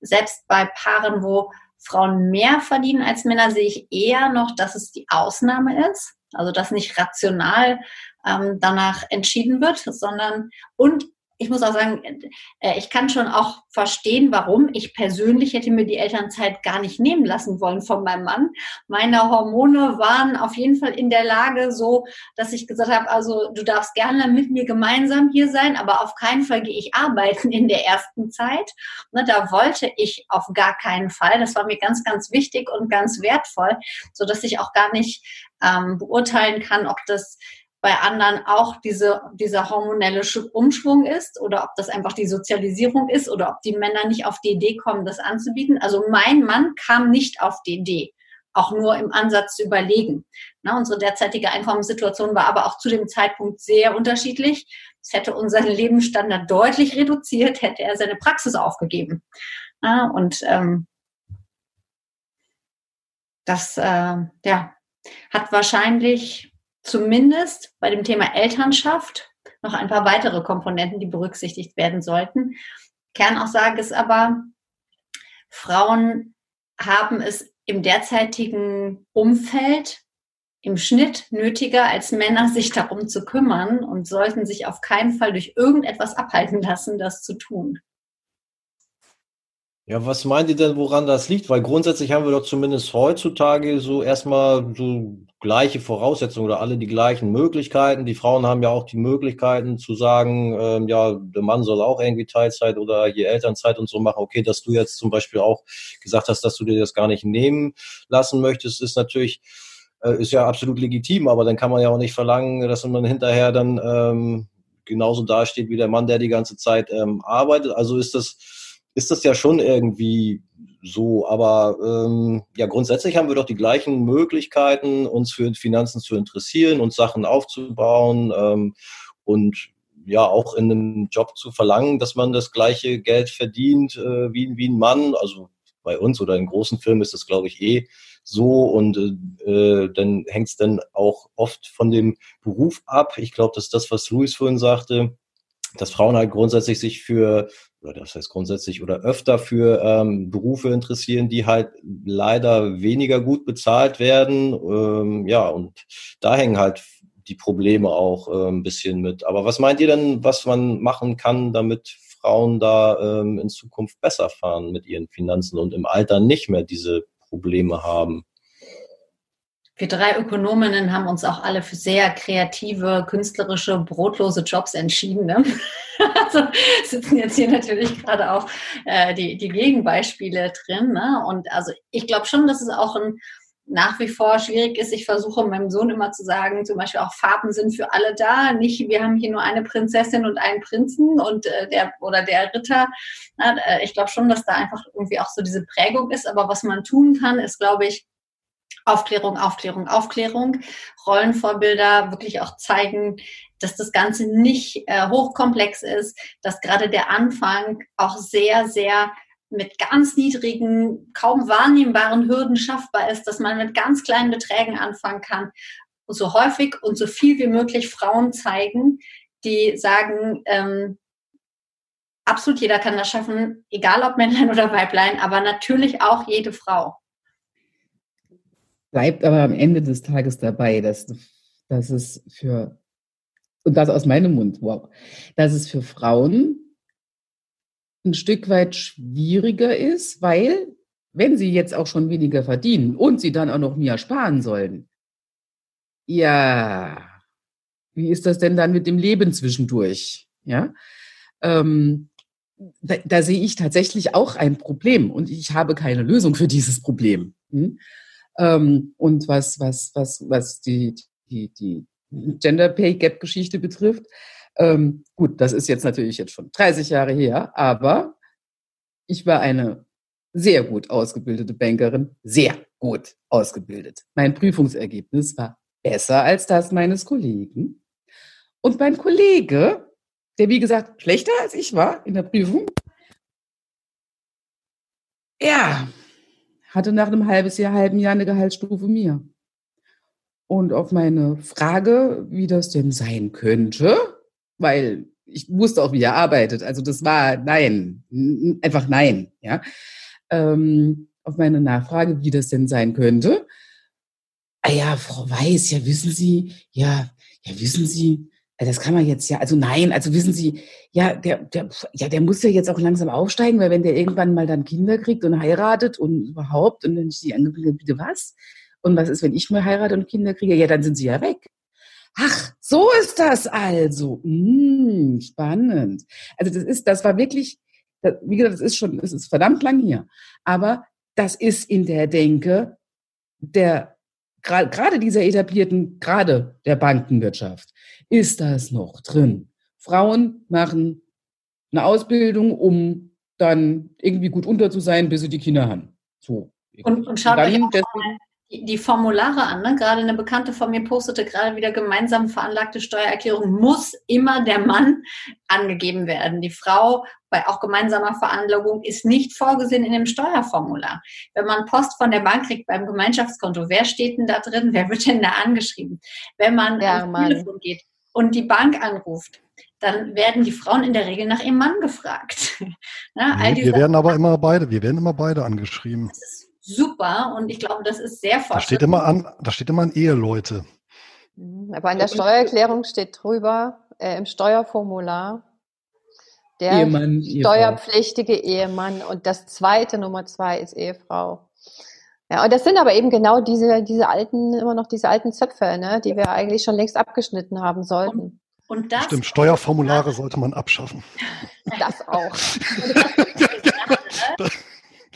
Selbst bei Paaren, wo Frauen mehr verdienen als Männer, sehe ich eher noch, dass es die Ausnahme ist. Also dass nicht rational ähm, danach entschieden wird, sondern und ich muss auch sagen, äh, ich kann schon auch verstehen, warum. Ich persönlich hätte mir die Elternzeit gar nicht nehmen lassen wollen von meinem Mann. Meine Hormone waren auf jeden Fall in der Lage so, dass ich gesagt habe, also du darfst gerne mit mir gemeinsam hier sein, aber auf keinen Fall gehe ich arbeiten in der ersten Zeit. Ne, da wollte ich auf gar keinen Fall. Das war mir ganz, ganz wichtig und ganz wertvoll, so dass ich auch gar nicht ähm, beurteilen kann, ob das bei anderen auch diese, dieser hormonelle Umschwung ist oder ob das einfach die Sozialisierung ist oder ob die Männer nicht auf die Idee kommen, das anzubieten. Also mein Mann kam nicht auf die Idee, auch nur im Ansatz zu überlegen. Na, unsere derzeitige Einkommenssituation war aber auch zu dem Zeitpunkt sehr unterschiedlich. Es hätte unseren Lebensstandard deutlich reduziert, hätte er seine Praxis aufgegeben. Na, und ähm, das äh, ja, hat wahrscheinlich zumindest bei dem Thema Elternschaft noch ein paar weitere Komponenten, die berücksichtigt werden sollten. Kernaussage ist aber, Frauen haben es im derzeitigen Umfeld im Schnitt nötiger als Männer, sich darum zu kümmern und sollten sich auf keinen Fall durch irgendetwas abhalten lassen, das zu tun. Ja, was meint ihr denn, woran das liegt? Weil grundsätzlich haben wir doch zumindest heutzutage so erstmal so gleiche Voraussetzungen oder alle die gleichen Möglichkeiten. Die Frauen haben ja auch die Möglichkeiten zu sagen, ähm, ja, der Mann soll auch irgendwie Teilzeit oder hier Elternzeit und so machen. Okay, dass du jetzt zum Beispiel auch gesagt hast, dass du dir das gar nicht nehmen lassen möchtest, ist natürlich äh, ist ja absolut legitim, aber dann kann man ja auch nicht verlangen, dass man hinterher dann ähm, genauso dasteht wie der Mann, der die ganze Zeit ähm, arbeitet. Also ist das ist das ja schon irgendwie so. Aber ähm, ja, grundsätzlich haben wir doch die gleichen Möglichkeiten, uns für Finanzen zu interessieren und Sachen aufzubauen ähm, und ja auch in einem Job zu verlangen, dass man das gleiche Geld verdient äh, wie, wie ein Mann. Also bei uns oder in großen Firmen ist das, glaube ich, eh so und äh, dann hängt es dann auch oft von dem Beruf ab. Ich glaube, das ist das, was Luis vorhin sagte, dass Frauen halt grundsätzlich sich für oder das heißt grundsätzlich oder öfter für ähm, Berufe interessieren, die halt leider weniger gut bezahlt werden. Ähm, ja, und da hängen halt die Probleme auch äh, ein bisschen mit. Aber was meint ihr denn, was man machen kann, damit Frauen da ähm, in Zukunft besser fahren mit ihren Finanzen und im Alter nicht mehr diese Probleme haben? Wir drei Ökonominnen haben uns auch alle für sehr kreative, künstlerische, brotlose Jobs entschieden. Ne? Also sitzen jetzt hier natürlich gerade auch äh, die, die Gegenbeispiele drin. Ne? Und also ich glaube schon, dass es auch ein nach wie vor schwierig ist. Ich versuche meinem Sohn immer zu sagen, zum Beispiel auch Farben sind für alle da. Nicht, wir haben hier nur eine Prinzessin und einen Prinzen und äh, der oder der Ritter. Na, äh, ich glaube schon, dass da einfach irgendwie auch so diese Prägung ist. Aber was man tun kann, ist, glaube ich, Aufklärung, Aufklärung, Aufklärung, Rollenvorbilder wirklich auch zeigen, dass das Ganze nicht äh, hochkomplex ist, dass gerade der Anfang auch sehr, sehr mit ganz niedrigen, kaum wahrnehmbaren Hürden schaffbar ist, dass man mit ganz kleinen Beträgen anfangen kann. Und so häufig und so viel wie möglich Frauen zeigen, die sagen, ähm, absolut jeder kann das schaffen, egal ob Männlein oder Weiblein, aber natürlich auch jede Frau bleibt aber am Ende des Tages dabei, dass, dass es für, und das aus meinem Mund, wow, dass es für Frauen ein Stück weit schwieriger ist, weil wenn sie jetzt auch schon weniger verdienen und sie dann auch noch mehr sparen sollen, ja, wie ist das denn dann mit dem Leben zwischendurch? Ja, ähm, da, da sehe ich tatsächlich auch ein Problem und ich habe keine Lösung für dieses Problem. Hm? Ähm, und was, was, was, was die, die, die Gender Pay Gap Geschichte betrifft, ähm, gut, das ist jetzt natürlich jetzt schon 30 Jahre her, aber ich war eine sehr gut ausgebildete Bankerin, sehr gut ausgebildet. Mein Prüfungsergebnis war besser als das meines Kollegen. Und mein Kollege, der wie gesagt schlechter als ich war in der Prüfung, ja, hatte nach einem halbes Jahr, halben Jahr eine Gehaltsstufe mehr. Und auf meine Frage, wie das denn sein könnte, weil ich wusste auch, wie er arbeitet. Also das war nein, einfach nein. Ja, ähm, auf meine Nachfrage, wie das denn sein könnte. Ah ja, Frau Weiß, ja wissen Sie, ja, ja wissen Sie, das kann man jetzt ja, also nein, also wissen Sie, ja, der, der, ja, der muss ja jetzt auch langsam aufsteigen, weil wenn der irgendwann mal dann Kinder kriegt und heiratet und überhaupt und dann ist die angeblieben, bitte was? Und was ist, wenn ich mal heirate und Kinder kriege? Ja, dann sind sie ja weg. Ach, so ist das also. Hm, spannend. Also das ist, das war wirklich, das, wie gesagt, das ist schon, es ist verdammt lang hier. Aber das ist in der Denke der, gerade dieser etablierten, gerade der Bankenwirtschaft, ist das noch drin. Frauen machen eine Ausbildung, um dann irgendwie gut unter zu sein, bis sie die Kinder haben. So. Und, und schaut euch deswegen, die, die Formulare an. Ne? Gerade eine Bekannte von mir postete gerade wieder gemeinsam veranlagte Steuererklärung muss immer der Mann angegeben werden. Die Frau bei auch gemeinsamer Veranlagung ist nicht vorgesehen in dem Steuerformular. Wenn man Post von der Bank kriegt beim Gemeinschaftskonto, wer steht denn da drin? Wer wird denn da angeschrieben? Wenn man ja, ans Telefon geht und die Bank anruft, dann werden die Frauen in der Regel nach ihrem Mann gefragt. Na, nee, wir werden aber immer beide, wir werden immer beide angeschrieben. Das ist super und ich glaube, das ist sehr fortschrittlich. Da steht immer an, da steht immer an Eheleute. Mhm, aber in der Steuererklärung steht drüber, äh, im Steuerformular, der Ehemann, steuerpflichtige Ehemann und das zweite Nummer zwei ist Ehefrau. Ja, und das sind aber eben genau diese, diese alten, immer noch diese alten Zöpfe, ne, die wir eigentlich schon längst abgeschnitten haben sollten. Und, und das Stimmt, Steuerformulare sollte man abschaffen. Das auch.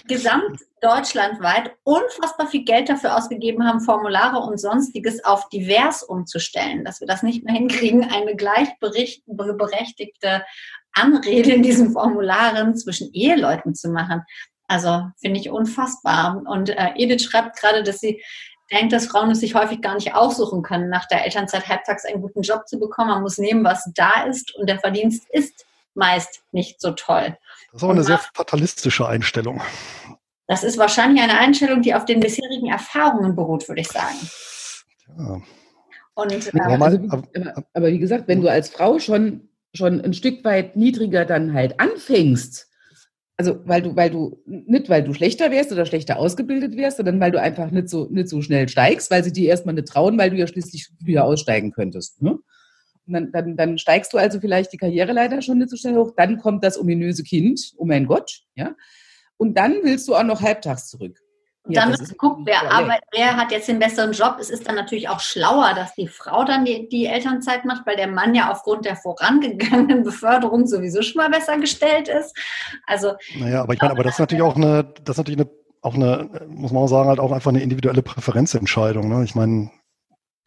gesamt deutschlandweit unfassbar viel Geld dafür ausgegeben haben, Formulare und sonstiges auf divers umzustellen, dass wir das nicht mehr hinkriegen, eine gleichberechtigte Anrede in diesen Formularen zwischen Eheleuten zu machen. Also finde ich unfassbar. Und äh, Edith schreibt gerade, dass sie denkt, dass Frauen es sich häufig gar nicht aussuchen können, nach der Elternzeit halbtags einen guten Job zu bekommen. Man muss nehmen, was da ist und der Verdienst ist meist nicht so toll. Das ist aber eine sehr fatalistische Einstellung. Das ist wahrscheinlich eine Einstellung, die auf den bisherigen Erfahrungen beruht, würde ich sagen. Ja. Und, äh, aber, also, aber, aber, wie gesagt, wenn du als Frau schon, schon ein Stück weit niedriger dann halt anfängst, also weil du, weil du, nicht weil du schlechter wärst oder schlechter ausgebildet wärst, sondern weil du einfach nicht so, nicht so schnell steigst, weil sie dir erstmal nicht trauen, weil du ja schließlich früher aussteigen könntest. Ne? dann, dann, dann steigst du also vielleicht die Karriereleiter schon nicht so schnell hoch, dann kommt das ominöse Kind, oh mein Gott, ja. Und dann willst du auch noch halbtags zurück. Und ja, dann wird geguckt, wer, arbeitet, wer hat jetzt den besseren Job. Es ist dann natürlich auch schlauer, dass die Frau dann die, die Elternzeit macht, weil der Mann ja aufgrund der vorangegangenen Beförderung sowieso schon mal besser gestellt ist. Also, naja, aber ich meine, aber das ist natürlich auch eine, das ist natürlich eine, auch eine, muss man auch sagen, halt auch einfach eine individuelle Präferenzentscheidung. Ne? Ich meine,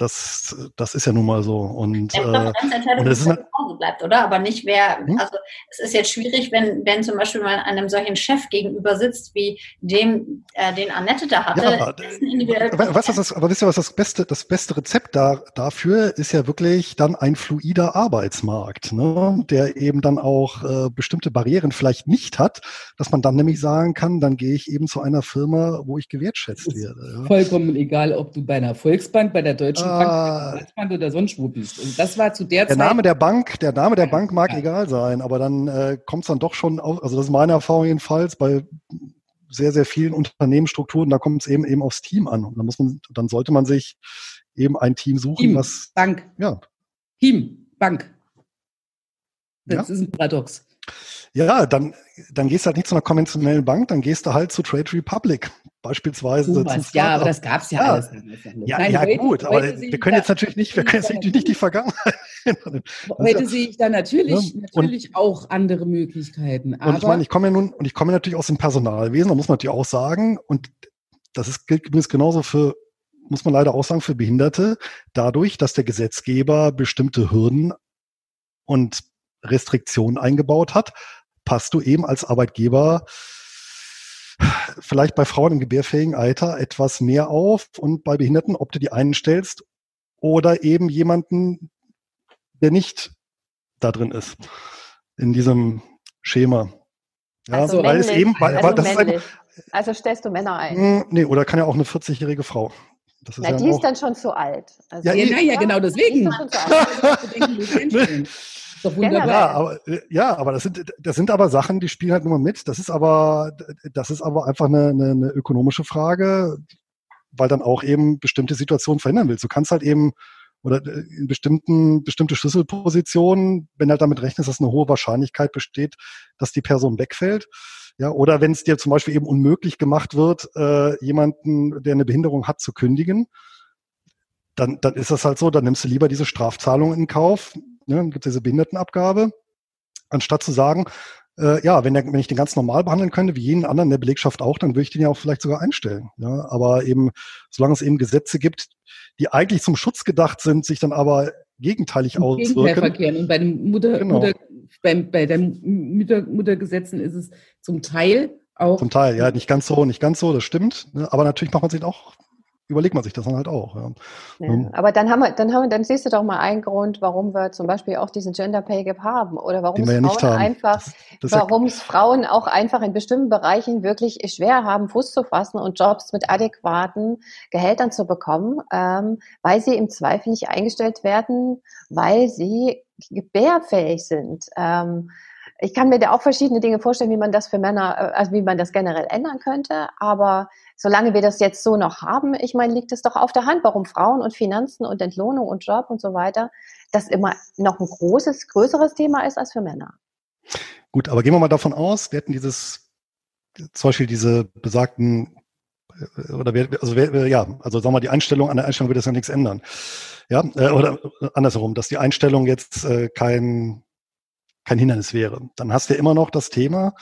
das, das ist ja nun mal so. Und, ja, äh, und das ist eine, Hause bleibt, oder? Aber nicht wer, hm? also es ist jetzt schwierig, wenn, wenn zum Beispiel mal einem solchen Chef gegenüber sitzt, wie dem, äh, den Annette da hatte. Ja, aber, was ist das, aber wisst ihr, was das beste, das beste Rezept da, dafür ist ja wirklich dann ein fluider Arbeitsmarkt, ne? der eben dann auch äh, bestimmte Barrieren vielleicht nicht hat, dass man dann nämlich sagen kann, dann gehe ich eben zu einer Firma, wo ich gewertschätzt werde. Ja? Vollkommen egal, ob du bei einer Volksbank, bei der Deutschen ah, Bank, oder sonst bist. Und das war zu der, der Zeit. Der Name der Bank, der Name der Bank mag ja. egal sein, aber dann äh, kommt es dann doch schon auf, also das ist meine Erfahrung jedenfalls, bei sehr, sehr vielen Unternehmensstrukturen, da kommt es eben eben aufs Team an. Und dann muss man, dann sollte man sich eben ein Team suchen, Team, was. Bank. Ja. Team, Bank. Das ja. ist ein Paradox. Ja, dann, dann gehst du halt nicht zu einer konventionellen Bank, dann gehst du halt zu Trade Republic beispielsweise. Thomas, ja, aber das gab es ja, ja, alles. Ja, Nein, ja heute, gut, aber wir können jetzt natürlich nicht, wir können jetzt natürlich nicht die Vergangenheit. heute sehe ich da natürlich, ja, natürlich und, auch andere Möglichkeiten. und ich meine, ich komme ja nun, und ich komme natürlich aus dem Personalwesen, da muss man natürlich auch sagen, und das ist, gilt übrigens genauso für, muss man leider auch sagen, für Behinderte, dadurch, dass der Gesetzgeber bestimmte Hürden und Restriktionen eingebaut hat, passt du eben als Arbeitgeber vielleicht bei Frauen im gebärfähigen Alter etwas mehr auf und bei Behinderten, ob du die einen stellst oder eben jemanden, der nicht da drin ist, in diesem Schema. Ja, also weil männlich, es eben, weil, also, das männlich. Ist also stellst du Männer ein? Hm, nee, oder kann ja auch eine 40-jährige Frau. Das ist Na, ja die ist dann schon zu alt. Also ja, ja, ja, genau deswegen. doch wunderbar. Ja, aber, äh, ja, aber das sind, das sind aber Sachen, die spielen halt nur mit. Das ist aber, das ist aber einfach eine, eine, eine ökonomische Frage, weil dann auch eben bestimmte Situationen verhindern willst. Du kannst halt eben oder äh, in bestimmten, bestimmte Schlüsselpositionen, wenn halt damit rechnest, dass eine hohe Wahrscheinlichkeit besteht, dass die Person wegfällt. Ja, oder wenn es dir zum Beispiel eben unmöglich gemacht wird, äh, jemanden, der eine Behinderung hat, zu kündigen, dann, dann ist das halt so, dann nimmst du lieber diese Strafzahlung in Kauf, ne, dann gibt es diese Behindertenabgabe, anstatt zu sagen, äh, ja, wenn, der, wenn ich den ganz normal behandeln könnte, wie jeden anderen in der Belegschaft auch, dann würde ich den ja auch vielleicht sogar einstellen. Ja? Aber eben, solange es eben Gesetze gibt, die eigentlich zum Schutz gedacht sind, sich dann aber gegenteilig Im auswirken. Verkehren. Und bei den Mutter, Genau. Mutter, beim, bei den Mütter, Muttergesetzen ist es zum Teil auch. Zum Teil, ja, nicht ganz so, nicht ganz so, das stimmt. Ne? Aber natürlich macht man sich auch, überlegt man sich das dann halt auch. Ja. Ja, Mhm. aber dann haben wir, dann haben wir, dann siehst du doch mal einen Grund, warum wir zum Beispiel auch diesen Gender Pay Gap haben oder warum es ja Frauen einfach, warum es Frauen auch einfach in bestimmten Bereichen wirklich schwer haben, Fuß zu fassen und Jobs mit adäquaten Gehältern zu bekommen, ähm, weil sie im Zweifel nicht eingestellt werden, weil sie gebärfähig sind. Ähm, ich kann mir da auch verschiedene Dinge vorstellen, wie man das für Männer, äh, also wie man das generell ändern könnte. Aber solange wir das jetzt so noch haben, ich meine, liegt es doch auf der Hand, warum Frauen und Finanzen und Entlohnung und Job und so weiter, das immer noch ein großes, größeres Thema ist als für Männer. gut, aber gehen wir mal davon aus, wir hätten dieses, zum Beispiel diese besagten, äh, oder wer, also wer, ja, also sagen wir mal, die Einstellung, an der Einstellung wird das ja nichts ändern. Ja, äh, oder andersherum, dass die Einstellung jetzt äh, kein, kein Hindernis wäre. Dann hast du ja immer noch das Thema,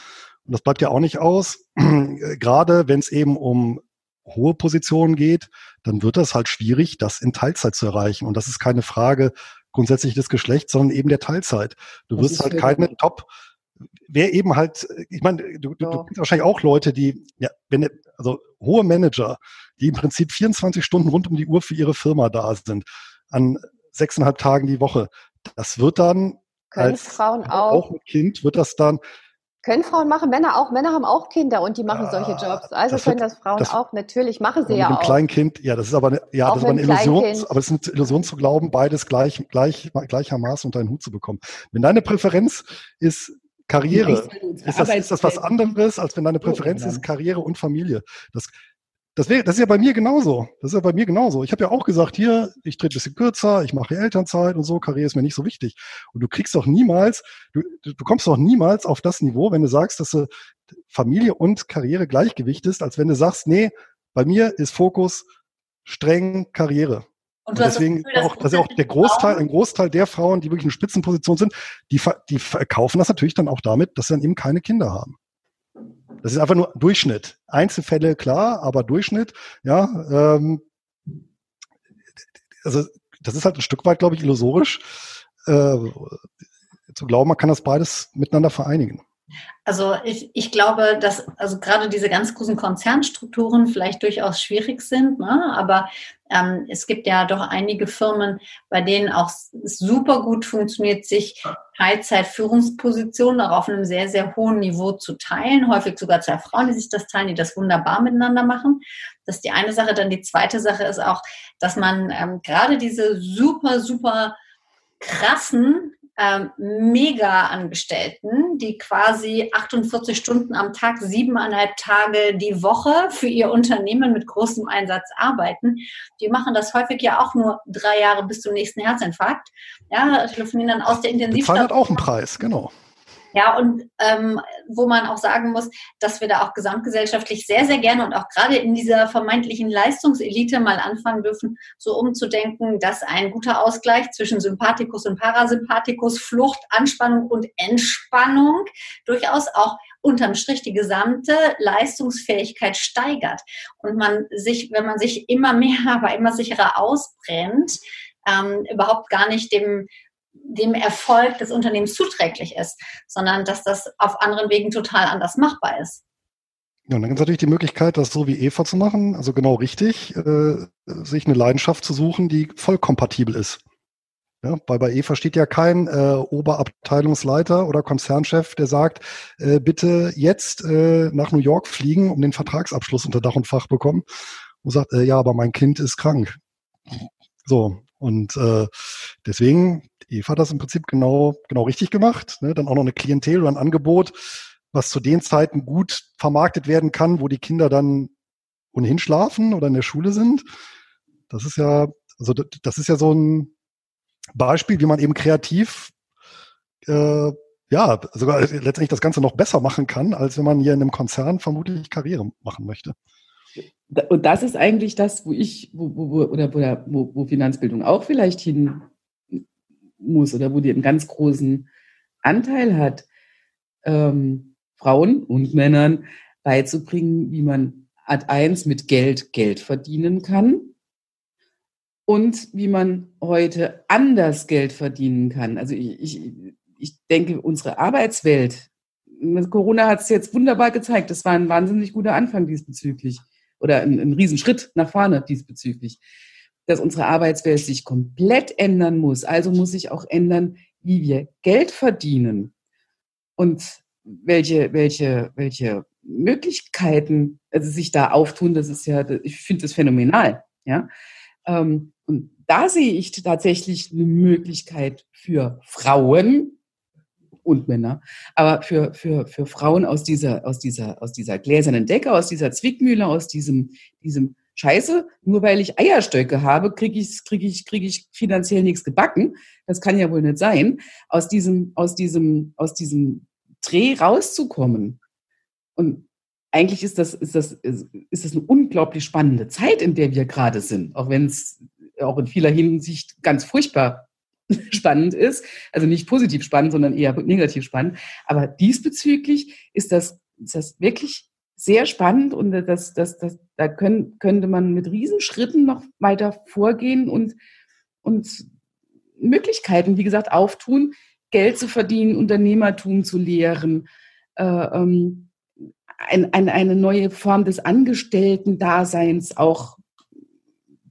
und das bleibt ja auch nicht aus, gerade wenn es eben um hohe Positionen geht, dann wird das halt schwierig, das in Teilzeit zu erreichen. Und das ist keine Frage grundsätzlich des Geschlechts, sondern eben der Teilzeit. Du Das wirst halt keine Top, wer eben halt, ich meine, du, du, du Ja. kennst wahrscheinlich auch Leute, die, ja, wenn, also hohe Manager, die im Prinzip 24 Stunden rund um die Uhr für ihre Firma da sind, an sechseinhalb Tagen die Woche. Das wird dann Können als Frauen auch auch, mit Kind wird das dann können Frauen machen, Männer auch, Männer haben auch Kinder und die machen solche Ah, Jobs. Also das können wird- das Frauen das- auch, natürlich machen sie mit ja einem auch. Kleinkind, ja, das ist aber eine, ja, Auch das ist aber eine mit Illusion, Kleinkind. aber es ist eine Illusion zu glauben, beides gleich, gleich, gleichermaßen unter einen Hut zu bekommen. Wenn deine Präferenz ist Karriere, ist das, ist das was anderes, als wenn deine Präferenz ist Karriere und Familie. Das, das, wäre, das ist ja bei mir genauso. Das ist ja bei mir genauso. Ich habe ja auch gesagt, hier, ich trete ein bisschen kürzer, ich mache Elternzeit und so, Karriere ist mir nicht so wichtig. Und du kriegst doch niemals, du, du kommst doch niemals auf das Niveau, wenn du sagst, dass du Familie und Karriere Gleichgewicht ist, als wenn du sagst, nee, bei mir ist Fokus streng Karriere. Und Und deswegen Gefühl, dass auch, dass ja auch der Großteil, ein Großteil der Frauen, die wirklich in Spitzenposition sind, die, die verkaufen das natürlich dann auch damit, dass sie dann eben keine Kinder haben. Das ist einfach nur Durchschnitt. Einzelfälle klar, aber Durchschnitt, ja. Ähm, also das ist halt ein Stück weit, glaube ich, illusorisch, äh, zu glauben, man kann das beides miteinander vereinigen. Also ich, ich glaube, dass also gerade diese ganz großen Konzernstrukturen vielleicht durchaus schwierig sind, ne? aber ähm, es gibt ja doch einige Firmen, bei denen auch super gut funktioniert, sich Teilzeitführungspositionen auch auf einem sehr, sehr hohen Niveau zu teilen. Häufig sogar zwei Frauen, die sich das teilen, die das wunderbar miteinander machen. Das ist die eine Sache. Dann die zweite Sache ist auch, dass man ähm, gerade diese super, super krassen ähm, Mega-Angestellten, die quasi 48 Stunden am Tag, siebeneinhalb Tage die Woche für ihr Unternehmen mit großem Einsatz arbeiten, die machen das häufig ja auch nur drei Jahre bis zum nächsten Herzinfarkt. Ja, telefonieren dann aus der Intensivstation. hat auch einen Preis, genau. Ja, und ähm, wo man auch sagen muss, dass wir da auch gesamtgesellschaftlich sehr, sehr gerne und auch gerade in dieser vermeintlichen Leistungselite mal anfangen dürfen, so umzudenken, dass ein guter Ausgleich zwischen Sympathikus und Parasympathikus, Flucht, Anspannung und Entspannung durchaus auch unterm Strich die gesamte Leistungsfähigkeit steigert. Und man sich, wenn man sich immer mehr, aber immer sicherer ausbrennt, ähm, überhaupt gar nicht dem dem Erfolg des Unternehmens zuträglich ist, sondern dass das auf anderen Wegen total anders machbar ist. Ja, und dann gibt es natürlich die Möglichkeit, das so wie Eva zu machen, also genau richtig, äh, sich eine Leidenschaft zu suchen, die voll kompatibel ist. Ja, weil bei Eva steht ja kein äh, Oberabteilungsleiter oder Konzernchef, der sagt, äh, bitte jetzt äh, nach New York fliegen, um den Vertragsabschluss unter Dach und Fach bekommen. Und sagt, äh, ja, aber mein Kind ist krank. So, und äh, deswegen, Eva hat das im Prinzip genau, genau richtig gemacht. Ne? Dann auch noch eine Klientel oder ein Angebot, was zu den Zeiten gut vermarktet werden kann, wo die Kinder dann ohnehin schlafen oder in der Schule sind. Das ist ja Also das ist ja so ein Beispiel, wie man eben kreativ äh, ja sogar letztendlich das Ganze noch besser machen kann, als wenn man hier in einem Konzern vermutlich Karriere machen möchte. Und das ist eigentlich das, wo ich, wo, wo, oder wo, wo Finanzbildung auch vielleicht hin muss oder wo die einen ganz großen Anteil hat, ähm, Frauen und Männern beizubringen, wie man Ad 1 mit Geld Geld verdienen kann und wie man heute anders Geld verdienen kann. Also ich, ich, ich denke, unsere Arbeitswelt, Corona hat es jetzt wunderbar gezeigt, das war ein wahnsinnig guter Anfang diesbezüglich oder ein, ein Riesenschritt nach vorne diesbezüglich, dass unsere Arbeitswelt sich komplett ändern muss. Also muss sich auch ändern, wie wir Geld verdienen und welche, welche, welche Möglichkeiten also sich da auftun. Das ist ja, ich finde das phänomenal. Ja. Ähm, und da sehe ich tatsächlich eine Möglichkeit für Frauen, und Männer, aber für, für, für Frauen aus dieser, aus dieser, aus dieser gläsernen Decke, aus dieser Zwickmühle, aus diesem, diesem Scheiße, nur weil ich Eierstöcke habe, kriege ich, krieg ich, krieg ich finanziell nichts gebacken. Das kann ja wohl nicht sein. Aus diesem, aus diesem, aus diesem Dreh rauszukommen. Und eigentlich ist das, ist das, ist das eine unglaublich spannende Zeit, in der wir gerade sind, auch wenn es auch in vieler Hinsicht ganz furchtbar spannend ist. Also nicht positiv spannend, sondern eher negativ spannend. Aber diesbezüglich ist das, ist das wirklich sehr spannend und das, das, das, da können, könnte man mit Riesenschritten noch weiter vorgehen und, und Möglichkeiten, wie gesagt, auftun, Geld zu verdienen, Unternehmertum zu lehren, äh, ähm, ein, ein, eine neue Form des Angestellten-Daseins auch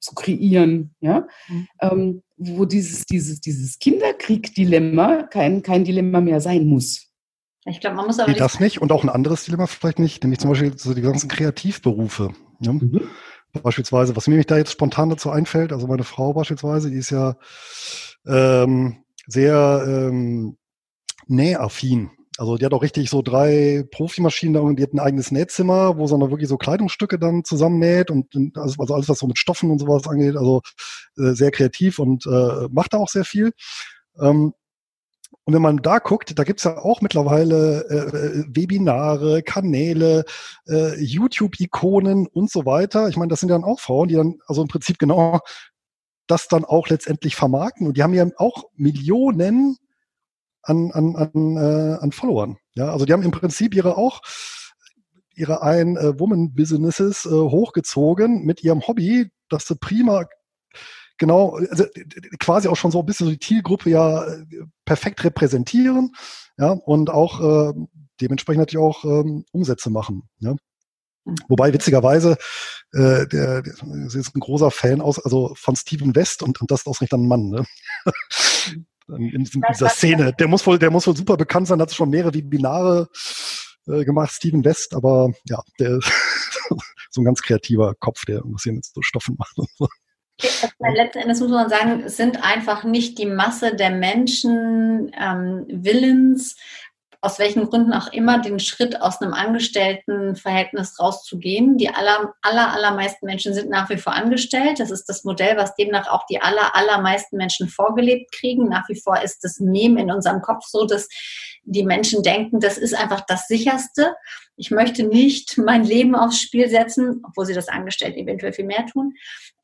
zu kreieren, ja, mhm. ähm, wo dieses, dieses, dieses Kinderkrieg-Dilemma kein, kein Dilemma mehr sein muss. Ich glaube, man muss aber. Nee, das nicht und auch ein anderes Dilemma vielleicht nicht, nämlich zum Beispiel so die ganzen Kreativberufe. Ja? Mhm. Beispielsweise, was mir da jetzt spontan dazu einfällt, also meine Frau beispielsweise, die ist ja ähm, sehr ähm, nähaffin. Also die hat auch richtig so drei Profimaschinen da und die hat ein eigenes Nähzimmer, wo sie dann wirklich so Kleidungsstücke dann zusammennäht und, also alles, was so mit Stoffen und sowas angeht, also äh, sehr kreativ und äh, macht da auch sehr viel. Ähm, und wenn man da guckt, da gibt's ja auch mittlerweile äh, Webinare, Kanäle, äh, YouTube-Ikonen und so weiter. Ich meine, das sind dann auch Frauen, die dann also im Prinzip genau das dann auch letztendlich vermarkten. Und die haben ja auch Millionen an, an, an, äh, an Followern. Ja, also die haben im Prinzip ihre auch ihre ein äh, Woman Businesses äh, hochgezogen mit ihrem Hobby, dass sie prima genau also, quasi auch schon so ein bisschen so die Zielgruppe ja äh, perfekt repräsentieren, ja und auch äh, dementsprechend natürlich auch ähm, Umsätze machen. Ja. Wobei witzigerweise äh, der, der ist ein großer Fan aus, also von Steven West und, und das ist ausgerechnet ein Mann. Ne? in, in dieser Szene. Der muss wohl, der muss wohl super bekannt sein, hat schon mehrere Webinare äh, gemacht, Steven West, aber ja, der ist so ein ganz kreativer Kopf, der irgendwas hier mit so Stoffen macht und so. Also letzten Endes muss man sagen, sind einfach nicht die Masse der Menschen ähm, willens, aus welchen Gründen auch immer, den Schritt aus einem Angestelltenverhältnis rauszugehen. Die aller, aller, allermeisten Menschen sind nach wie vor angestellt. Das ist das Modell, was demnach auch die aller, allermeisten Menschen vorgelebt kriegen. Nach wie vor ist das Meme in unserem Kopf so, dass die Menschen denken, das ist einfach das Sicherste. Ich möchte nicht mein Leben aufs Spiel setzen, obwohl sie das Angestellten eventuell viel mehr tun,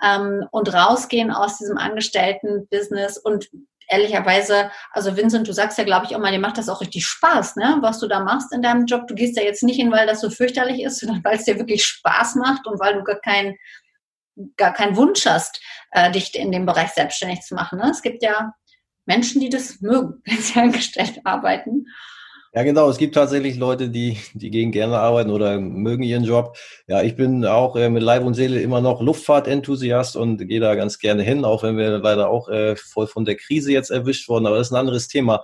ähm, und rausgehen aus diesem Angestellten-Business und ehrlicherweise, also Vincent, du sagst ja, glaube ich, auch mal, dir macht das auch richtig Spaß, ne? was du da machst in deinem Job. Du gehst da jetzt nicht hin, weil das so fürchterlich ist, sondern weil es dir wirklich Spaß macht und weil du gar keinen gar keinen Wunsch hast, äh, dich in dem Bereich selbstständig zu machen. Ne? Es gibt ja Menschen, die das mögen, wenn sie angestellt arbeiten. Ja, genau. Es gibt tatsächlich Leute, die, die gehen gerne arbeiten oder mögen ihren Job. Ja, ich bin auch äh, mit Leib und Seele immer noch Luftfahrtenthusiast und gehe da ganz gerne hin, auch wenn wir leider auch äh, voll von der Krise jetzt erwischt wurden. Aber das ist ein anderes Thema.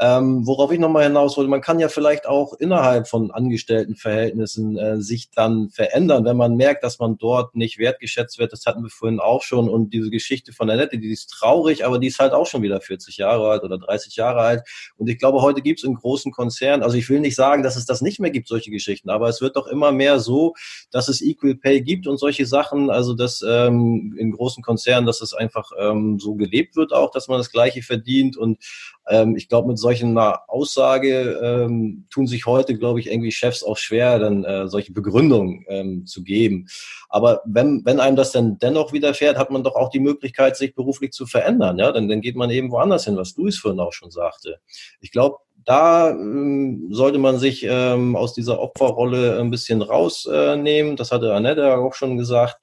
Ähm, worauf ich nochmal hinaus wollte, man kann ja vielleicht auch innerhalb von Angestelltenverhältnissen äh, sich dann verändern, wenn man merkt, dass man dort nicht wertgeschätzt wird. Das hatten wir vorhin auch schon. Und diese Geschichte von der Nette, die ist traurig, aber die ist halt auch schon wieder 40 Jahre alt oder 30 Jahre alt. Und ich glaube, heute gibt es in großen Konzernen, also ich will nicht sagen, dass es das nicht mehr gibt, solche Geschichten, aber es wird doch immer mehr so, dass es Equal Pay gibt und solche Sachen, also dass ähm, in großen Konzernen, dass es einfach ähm, so gelebt wird auch, dass man das Gleiche verdient. Und ähm, ich glaube, mit solchen Aussage ähm, tun sich heute, glaube ich, irgendwie Chefs auch schwer, dann äh, solche Begründungen ähm, zu geben. Aber wenn, wenn einem das dann dennoch widerfährt, hat man doch auch die Möglichkeit, sich beruflich zu verändern. Ja, dann, dann geht man eben woanders hin, was Luis vorhin auch schon sagte. Ich glaube, da ähm, sollte man sich ähm, aus dieser Opferrolle ein bisschen rausnehmen. Äh, das hatte Annette auch schon gesagt.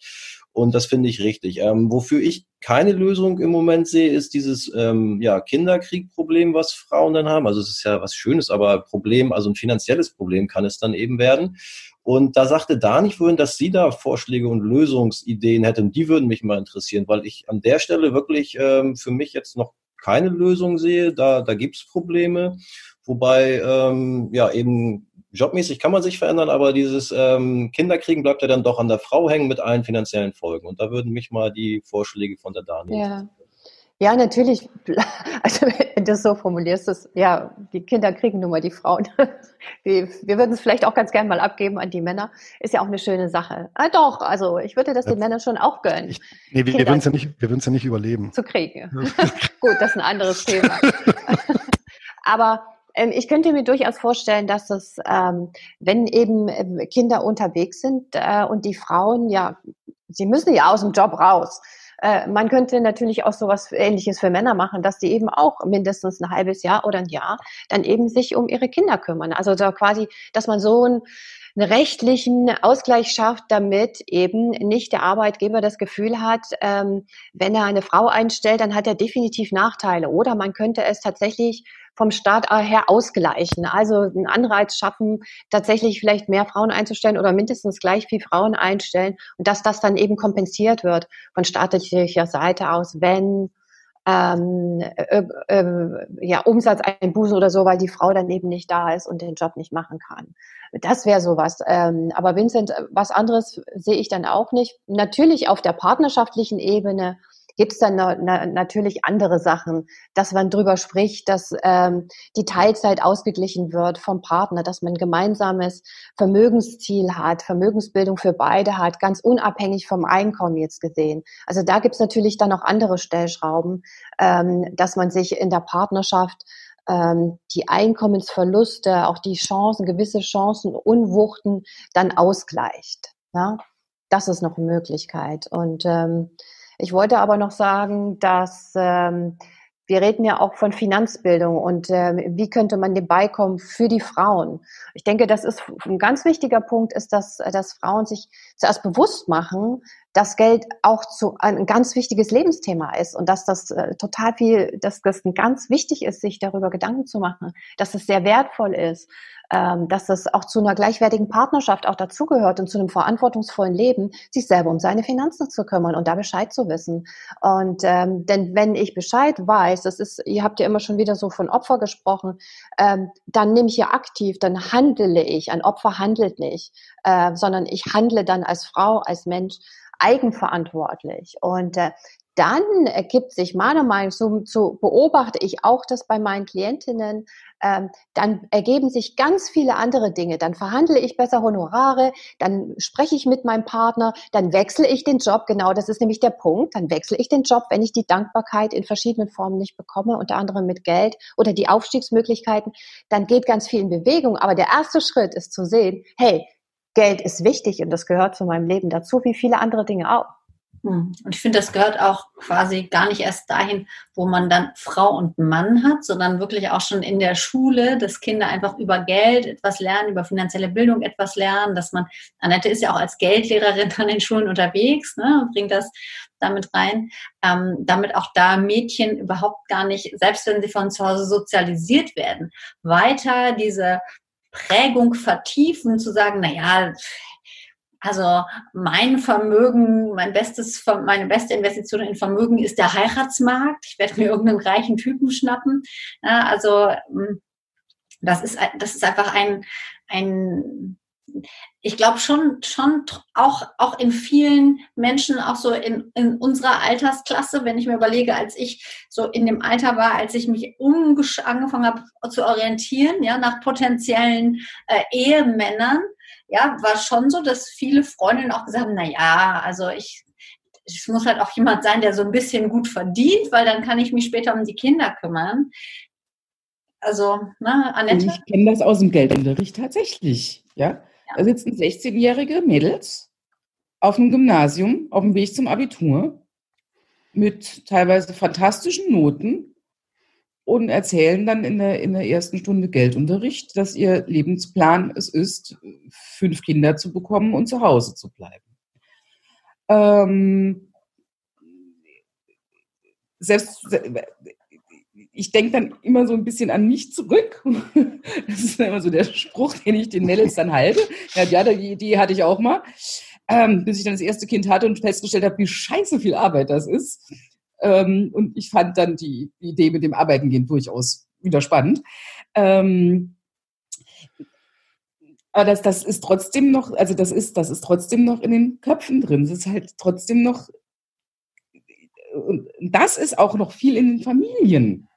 Und das finde ich richtig. Ähm, wofür ich keine Lösung im Moment sehe, ist dieses ähm, ja, Kinderkriegproblem, was Frauen dann haben. Also es ist ja was Schönes, aber Problem, also ein finanzielles Problem kann es dann eben werden. Und da sagte Dani vorhin, dass sie da Vorschläge und Lösungsideen hätte. Und die würden mich mal interessieren, weil ich an der Stelle wirklich ähm, für mich jetzt noch keine Lösung sehe. Da, da gibt es Probleme. Wobei ähm, ja eben jobmäßig kann man sich verändern, aber dieses ähm, Kinderkriegen bleibt ja dann doch an der Frau hängen mit allen finanziellen Folgen. Und da würden mich mal die Vorschläge von der Daniel. Ja. Ja, natürlich. Also wenn du das so formulierst, ist, ja, die Kinder kriegen nun mal die Frauen. Wir, wir würden es vielleicht auch ganz gern mal abgeben an die Männer. Ist ja auch eine schöne Sache. Ah, doch, also ich würde das den Männern schon auch gönnen. Ich, nee, wir, wir würden es ja nicht, wir würden es ja nicht überleben. Zu kriegen. Gut, das ist ein anderes Thema. Aber ich könnte mir durchaus vorstellen, dass es, ähm, wenn eben ähm, Kinder unterwegs sind äh, und die Frauen, ja, sie müssen ja aus dem Job raus. Äh, man könnte natürlich auch sowas Ähnliches für Männer machen, dass die eben auch mindestens ein halbes Jahr oder ein Jahr dann eben sich um ihre Kinder kümmern. Also da quasi, dass man so ein einen rechtlichen Ausgleich schafft, damit eben nicht der Arbeitgeber das Gefühl hat, ähm, wenn er eine Frau einstellt, dann hat er definitiv Nachteile. Oder man könnte es tatsächlich vom Staat her ausgleichen. Also einen Anreiz schaffen, tatsächlich vielleicht mehr Frauen einzustellen oder mindestens gleich viel Frauen einstellen und dass das dann eben kompensiert wird von staatlicher Seite aus, wenn ähm, äh, äh, ja, Umsatzeinbußen oder so, weil die Frau dann eben nicht da ist und den Job nicht machen kann. Das wäre sowas. Ähm, aber Vincent, was anderes sehe ich dann auch nicht. Natürlich auf der partnerschaftlichen Ebene gibt es dann na, na, natürlich andere Sachen, dass man drüber spricht, dass ähm, die Teilzeit ausgeglichen wird vom Partner, dass man gemeinsames Vermögensziel hat, Vermögensbildung für beide hat, ganz unabhängig vom Einkommen jetzt gesehen. Also da gibt es natürlich dann noch andere Stellschrauben, ähm, dass man sich in der Partnerschaft ähm, die Einkommensverluste, auch die Chancen, gewisse Chancen, Unwuchten dann ausgleicht. Ja? Das ist noch eine Möglichkeit. Und ähm, ich wollte aber noch sagen, dass ähm, wir reden ja auch von Finanzbildung und äh, wie könnte man dem beikommen für die Frauen. Ich denke, das ist ein ganz wichtiger Punkt, ist, dass, dass Frauen sich zuerst bewusst machen, dass Geld auch zu, ein ganz wichtiges Lebensthema ist und dass das äh, total viel, dass das ganz wichtig ist, sich darüber Gedanken zu machen, dass es sehr wertvoll ist, ähm, dass es auch zu einer gleichwertigen Partnerschaft auch dazugehört und zu einem verantwortungsvollen Leben, sich selber um seine Finanzen zu kümmern und da Bescheid zu wissen. Und ähm, denn wenn ich Bescheid weiß, das ist, ihr habt ja immer schon wieder so von Opfer gesprochen, ähm, dann nehme ich ja aktiv, dann handle ich. Ein Opfer handelt nicht, äh, sondern ich handle dann als Frau, als Mensch eigenverantwortlich. Und äh, dann ergibt sich meiner Meinung nach, so, so beobachte ich auch das bei meinen Klientinnen, ähm, dann ergeben sich ganz viele andere Dinge. Dann verhandle ich besser Honorare, dann spreche ich mit meinem Partner, dann wechsle ich den Job. Genau, das ist nämlich der Punkt. Dann wechsle ich den Job, wenn ich die Dankbarkeit in verschiedenen Formen nicht bekomme, unter anderem mit Geld oder die Aufstiegsmöglichkeiten. Dann geht ganz viel in Bewegung. Aber der erste Schritt ist zu sehen, hey, Geld ist wichtig und das gehört zu meinem Leben dazu, wie viele andere Dinge auch. Hm. Und ich finde, das gehört auch quasi gar nicht erst dahin, wo man dann Frau und Mann hat, sondern wirklich auch schon in der Schule, dass Kinder einfach über Geld etwas lernen, über finanzielle Bildung etwas lernen, dass man, Annette ist ja auch als Geldlehrerin an den Schulen unterwegs, ne, bringt das damit rein, ähm, damit auch da Mädchen überhaupt gar nicht, selbst wenn sie von zu Hause sozialisiert werden, weiter diese Prägung vertiefen, zu sagen, na ja, also mein Vermögen, mein bestes, meine beste Investition in Vermögen ist der Heiratsmarkt. Ich werde mir irgendeinen reichen Typen schnappen. Ja, also hm, das ist, das ist einfach ein, ein ich glaube schon, schon auch, auch in vielen Menschen, auch so in, in unserer Altersklasse, wenn ich mir überlege, als ich so in dem Alter war, als ich mich angefangen habe zu orientieren, ja, nach potenziellen äh, Ehemännern, ja, war schon so, dass viele Freundinnen auch gesagt haben, na ja, also ich, es muss halt auch jemand sein, der so ein bisschen gut verdient, weil dann kann ich mich später um die Kinder kümmern. Also, ne, Annette? Ich kenne das aus dem Geldunterricht tatsächlich, ja. Da sitzen 16-jährige Mädels auf dem Gymnasium auf dem Weg zum Abitur mit teilweise fantastischen Noten und erzählen dann in der, in der ersten Stunde Geldunterricht, dass ihr Lebensplan es ist, fünf Kinder zu bekommen und zu Hause zu bleiben. Ähm, selbst, ich denke dann immer so ein bisschen an mich zurück. Das ist immer so der Spruch, den ich den Mädels dann halte. Ja, die Idee hatte ich auch mal. Ähm, bis ich dann das erste Kind hatte und festgestellt habe, wie scheiße viel Arbeit das ist. Ähm, und ich fand dann die Idee mit dem Arbeiten gehen durchaus wieder spannend. Ähm, aber das, das ist trotzdem noch, also das ist, das ist trotzdem noch in den Köpfen drin. Es ist halt trotzdem noch, und das ist auch noch viel in den Familien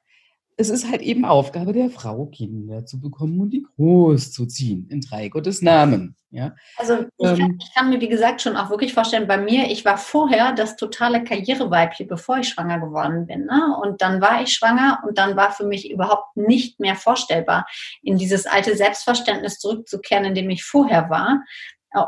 es ist halt eben Aufgabe der Frau, Kinder zu bekommen und die groß zu ziehen, in drei Gottes Namen. Ja? Also ich, ähm, kann, ich kann mir, wie gesagt, schon auch wirklich vorstellen, bei mir, ich war vorher das totale Karriereweibchen, bevor ich schwanger geworden bin. Ne? Und dann war ich schwanger und dann war für mich überhaupt nicht mehr vorstellbar, in dieses alte Selbstverständnis zurückzukehren, in dem ich vorher war.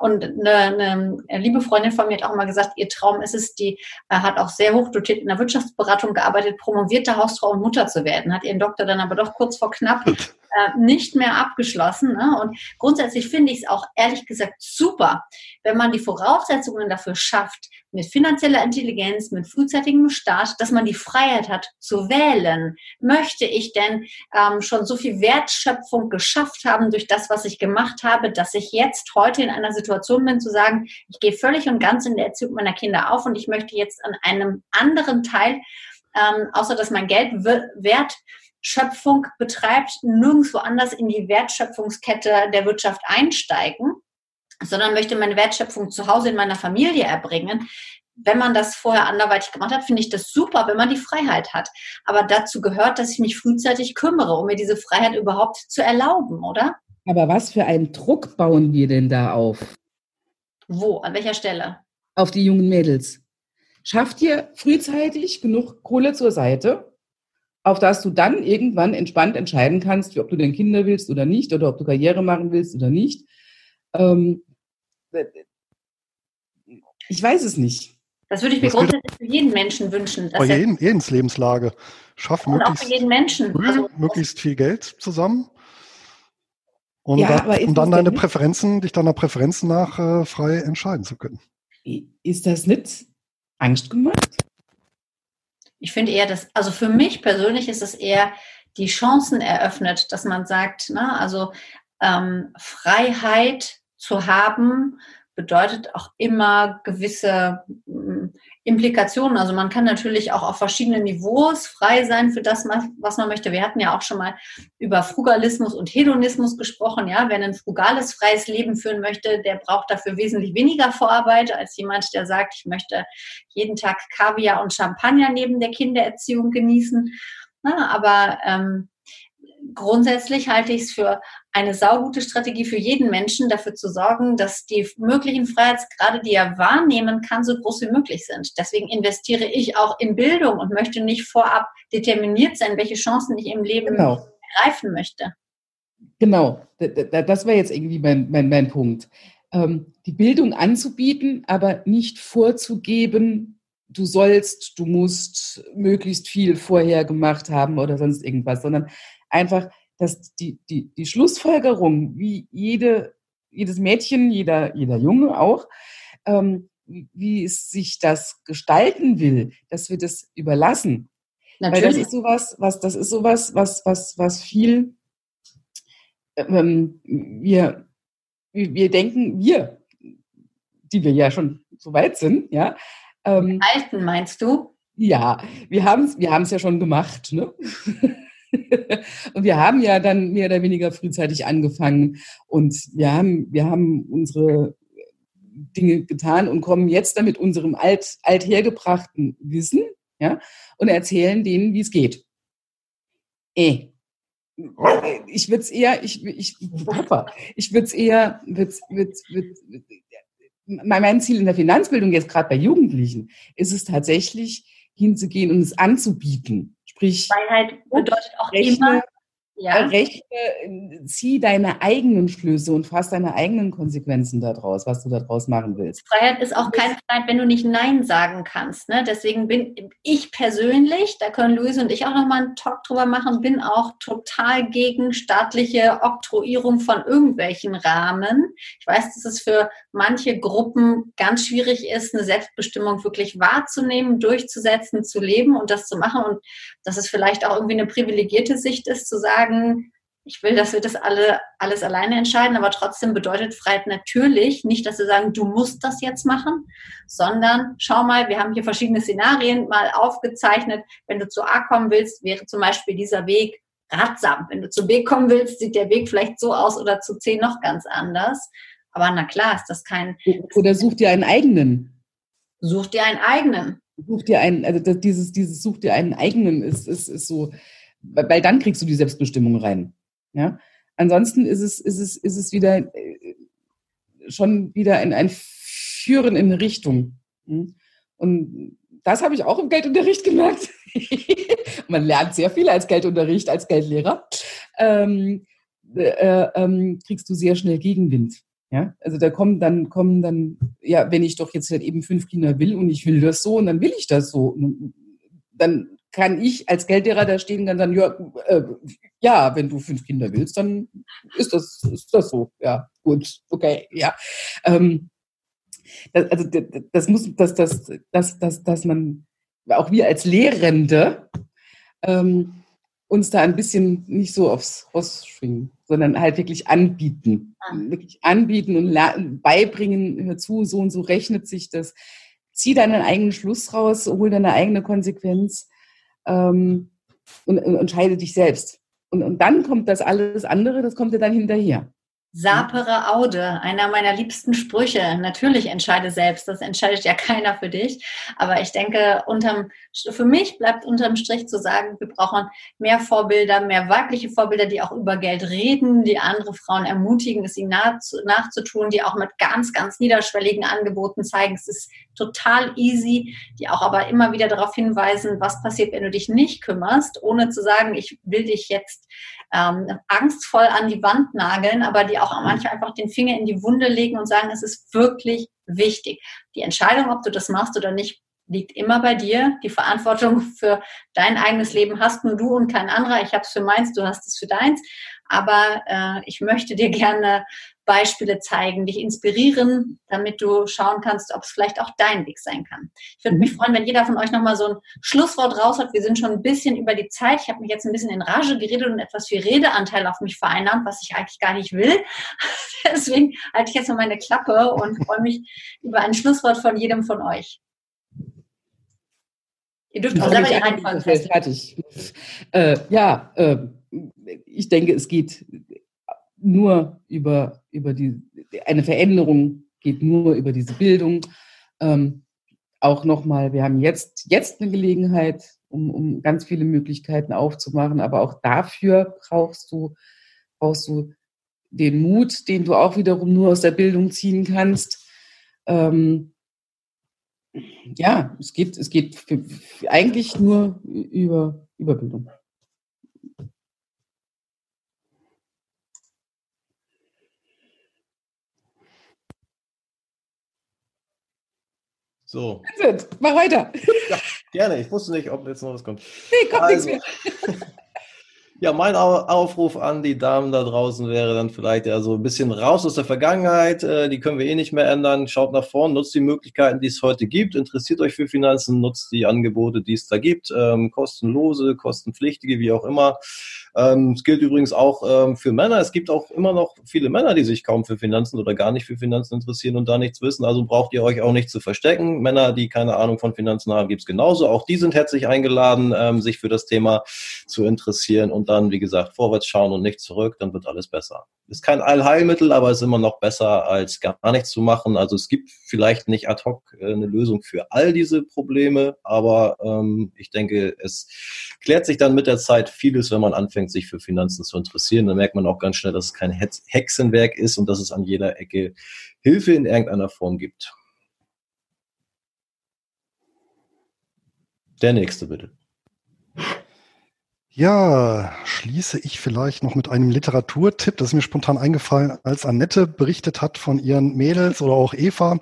Und eine, eine liebe Freundin von mir hat auch mal gesagt, ihr Traum ist es, die äh, hat auch sehr hoch dotiert in der Wirtschaftsberatung gearbeitet, promovierte Hausfrau und Mutter zu werden, hat ihren Doktor dann aber doch kurz vor knapp äh, nicht mehr abgeschlossen. Ne? Und grundsätzlich finde ich es auch ehrlich gesagt super, wenn man die Voraussetzungen dafür schafft, mit finanzieller Intelligenz, mit frühzeitigem Start, dass man die Freiheit hat zu wählen. Möchte ich denn ähm, schon so viel Wertschöpfung geschafft haben durch das, was ich gemacht habe, dass ich jetzt heute in einer Situation bin zu sagen, ich gehe völlig und ganz in der Erziehung meiner Kinder auf und ich möchte jetzt an einem anderen Teil, ähm, außer dass mein Geld Wertschöpfung betreibt, nirgendwo anders in die Wertschöpfungskette der Wirtschaft einsteigen sondern möchte meine Wertschöpfung zu Hause in meiner Familie erbringen. Wenn man das vorher anderweitig gemacht hat, finde ich das super, wenn man die Freiheit hat. Aber dazu gehört, dass ich mich frühzeitig kümmere, um mir diese Freiheit überhaupt zu erlauben, oder? Aber was für einen Druck bauen wir denn da auf? Wo? An welcher Stelle? Auf die jungen Mädels. Schafft ihr frühzeitig genug Kohle zur Seite, auf dass du dann irgendwann entspannt entscheiden kannst, ob du denn Kinder willst oder nicht, oder ob du Karriere machen willst oder nicht. Ähm, ich weiß es nicht. Das würde ich mir grundsätzlich für jeden Menschen wünschen. Bei jeden, jedens Lebenslage. Schaff möglichst, auch für jeden Menschen. Früh, also, möglichst viel Geld zusammen. Und, ja, da, um dann deine Präferenzen, dich deiner Präferenzen nach äh, frei entscheiden zu können. Ist das nicht Angst gemacht? Ich finde eher, dass, also für mich persönlich ist es eher die Chancen eröffnet, dass man sagt, na, also ähm, Freiheit zu haben, bedeutet auch immer gewisse mm, Implikationen. Also man kann natürlich auch auf verschiedenen Niveaus frei sein für das, was man möchte. Wir hatten ja auch schon mal über Frugalismus und Hedonismus gesprochen. Ja, wer ein frugales, freies Leben führen möchte, der braucht dafür wesentlich weniger Vorarbeit als jemand, der sagt, ich möchte jeden Tag Kaviar und Champagner neben der Kindererziehung genießen. Na, aber ähm, grundsätzlich halte ich es für eine saugute Strategie für jeden Menschen, dafür zu sorgen, dass die möglichen Freiheitsgrade, die er wahrnehmen kann, so groß wie möglich sind. Deswegen investiere ich auch in Bildung und möchte nicht vorab determiniert sein, welche Chancen ich im Leben genau. ergreifen möchte. Genau, das war jetzt irgendwie mein, mein, mein Punkt. Ähm, die Bildung anzubieten, aber nicht vorzugeben, du sollst, du musst möglichst viel vorher gemacht haben oder sonst irgendwas, sondern einfach, dass die, die, die Schlussfolgerung, wie jede, jedes Mädchen, jeder, jeder Junge auch, ähm, wie es sich das gestalten will, dass wir das überlassen. Natürlich. Weil das ist sowas, was, das ist sowas, was, was, was viel, ähm, wir, wir denken, wir, die wir ja schon so weit sind, ja. Ähm, alten meinst du? Ja, wir haben es wir ja schon gemacht. Ne? und wir haben ja dann mehr oder weniger frühzeitig angefangen und wir haben, wir haben unsere Dinge getan und kommen jetzt damit unserem alt, althergebrachten Wissen ja, und erzählen denen, wie es geht. Eh. Ich würde es eher, ich, ich, ich würde es eher, wird's, wird's, wird's, mein Ziel in der Finanzbildung jetzt gerade bei Jugendlichen ist es tatsächlich hinzugehen und es anzubieten. Sprich, Freiheit bedeutet auch rechne, immer, ja. rechne, zieh deine eigenen Schlüsse und fass deine eigenen Konsequenzen daraus, was du daraus machen willst. Freiheit ist auch keine Freiheit, wenn du nicht Nein sagen kannst. Ne? Deswegen bin ich persönlich, da können Luise und ich auch nochmal einen Talk drüber machen, bin auch total gegen staatliche Oktroyierung von irgendwelchen Rahmen. Ich weiß, dass es für manche Gruppen ganz schwierig ist, eine Selbstbestimmung wirklich wahrzunehmen, durchzusetzen, zu leben und das zu machen. Und dass es vielleicht auch irgendwie eine privilegierte Sicht ist, zu sagen, sagen, ich will, dass wir das alle alles alleine entscheiden, aber trotzdem bedeutet Freiheit natürlich nicht, dass wir sagen, du musst das jetzt machen, sondern schau mal, wir haben hier verschiedene Szenarien mal aufgezeichnet. Wenn du zu A kommen willst, wäre zum Beispiel dieser Weg ratsam. Wenn du zu B kommen willst, sieht der Weg vielleicht so aus oder zu C noch ganz anders. Aber na klar, ist das kein. Oder such dir einen eigenen. Such dir einen eigenen. Such dir einen, also dieses, dieses such dir einen eigenen ist, ist, ist so, weil dann kriegst du die Selbstbestimmung rein. Ja? Ansonsten ist es, ist es, ist es wieder äh, schon wieder in ein Führen in Richtung. Hm? Und das habe ich auch im Geldunterricht gemerkt. Man lernt sehr viel als Geldunterricht, als Geldlehrer. Ähm, äh, ähm, kriegst du sehr schnell Gegenwind. Ja, also da kommen dann, kommen dann, ja, wenn ich doch jetzt halt eben fünf Kinder will und ich will das so und dann will ich das so, dann kann ich als Geldlehrer da stehen und dann sagen, ja, äh, ja, wenn du fünf Kinder willst, dann ist das, ist das so. Ja, gut, okay, ja. Ähm, das, also das muss, dass, dass, dass, dass, dass man, auch wir als Lehrende, ähm, uns da ein bisschen nicht so aufs Ross schwingen, sondern halt wirklich anbieten. Ah. Wirklich anbieten und beibringen, hör zu, so und so rechnet sich das. Zieh deinen eigenen Schluss raus, hol deine eigene Konsequenz ähm, und, und entscheide dich selbst. Und, und dann kommt das alles andere, das kommt dir dann hinterher. Sapere Aude, einer meiner liebsten Sprüche. Natürlich entscheide selbst, das entscheidet ja keiner für dich. Aber ich denke, unterm, für mich bleibt unterm Strich zu sagen, wir brauchen mehr Vorbilder, mehr weibliche Vorbilder, die auch über Geld reden, die andere Frauen ermutigen, es ihnen nachzutun, die auch mit ganz, ganz niederschwelligen Angeboten zeigen, es ist total easy, die auch aber immer wieder darauf hinweisen, was passiert, wenn du dich nicht kümmerst, ohne zu sagen, ich will dich jetzt ähm, angstvoll an die Wand nageln, aber die auch manchmal einfach den Finger in die Wunde legen und sagen, es ist wirklich wichtig. Die Entscheidung, ob du das machst oder nicht, liegt immer bei dir. Die Verantwortung für dein eigenes Leben hast nur du und kein anderer. Ich habe es für meins, du hast es für deins. Aber äh, ich möchte dir gerne Beispiele zeigen, dich inspirieren, damit du schauen kannst, ob es vielleicht auch dein Weg sein kann. Ich würde mich mhm. freuen, wenn jeder von euch nochmal so ein Schlusswort raus hat. Wir sind schon ein bisschen über die Zeit. Ich habe mich jetzt ein bisschen in Rage geredet und etwas viel Redeanteil auf mich vereinnahmt, was ich eigentlich gar nicht will. Deswegen halte ich jetzt mal meine Klappe und freue mich über ein Schlusswort von jedem von euch. Ihr dürft auch selber die Reihenfolge Fertig. Äh, ja, äh, ich denke, es geht nur über, über die, eine Veränderung geht nur über diese Bildung. Ähm, auch nochmal, wir haben jetzt, jetzt eine Gelegenheit, um, um ganz viele Möglichkeiten aufzumachen, aber auch dafür brauchst du, brauchst du den Mut, den du auch wiederum nur aus der Bildung ziehen kannst. Ähm, ja, es geht, es geht für, für eigentlich nur über, über Bildung. So. Mach weiter. Ja, gerne. Ich wusste nicht, ob jetzt noch was kommt. Nee, kommt also. nichts mehr. Ja, mein Aufruf an die Damen da draußen wäre dann vielleicht ja so ein bisschen raus aus der Vergangenheit. Äh, die können wir eh nicht mehr ändern. Schaut nach vorn, nutzt die Möglichkeiten, die es heute gibt. Interessiert euch für Finanzen, nutzt die Angebote, die es da gibt. Ähm, kostenlose, kostenpflichtige, wie auch immer. Ähm, es gilt übrigens auch ähm, für Männer. Es gibt auch immer noch viele Männer, die sich kaum für Finanzen oder gar nicht für Finanzen interessieren und da nichts wissen. Also braucht ihr euch auch nicht zu verstecken. Männer, die keine Ahnung von Finanzen haben, gibt es genauso. Auch die sind herzlich eingeladen, sich für das Thema zu interessieren und dann, wie gesagt, vorwärts schauen und nicht zurück. Dann wird alles besser. Ist kein Allheilmittel, aber ist immer noch besser, als gar nichts zu machen. Also es gibt vielleicht nicht ad hoc äh, eine Lösung für all diese Probleme, aber ähm, ich denke, es klärt sich dann mit der Zeit vieles, wenn man anfängt, sich für Finanzen zu interessieren. Dann merkt man auch ganz schnell, dass es kein Hexenwerk ist und dass es an jeder Ecke Hilfe in irgendeiner Form gibt. Der nächste bitte. Ja, schließe ich vielleicht noch mit einem Literaturtipp. Das ist mir spontan eingefallen, als Annette berichtet hat von ihren Mädels oder auch Eva.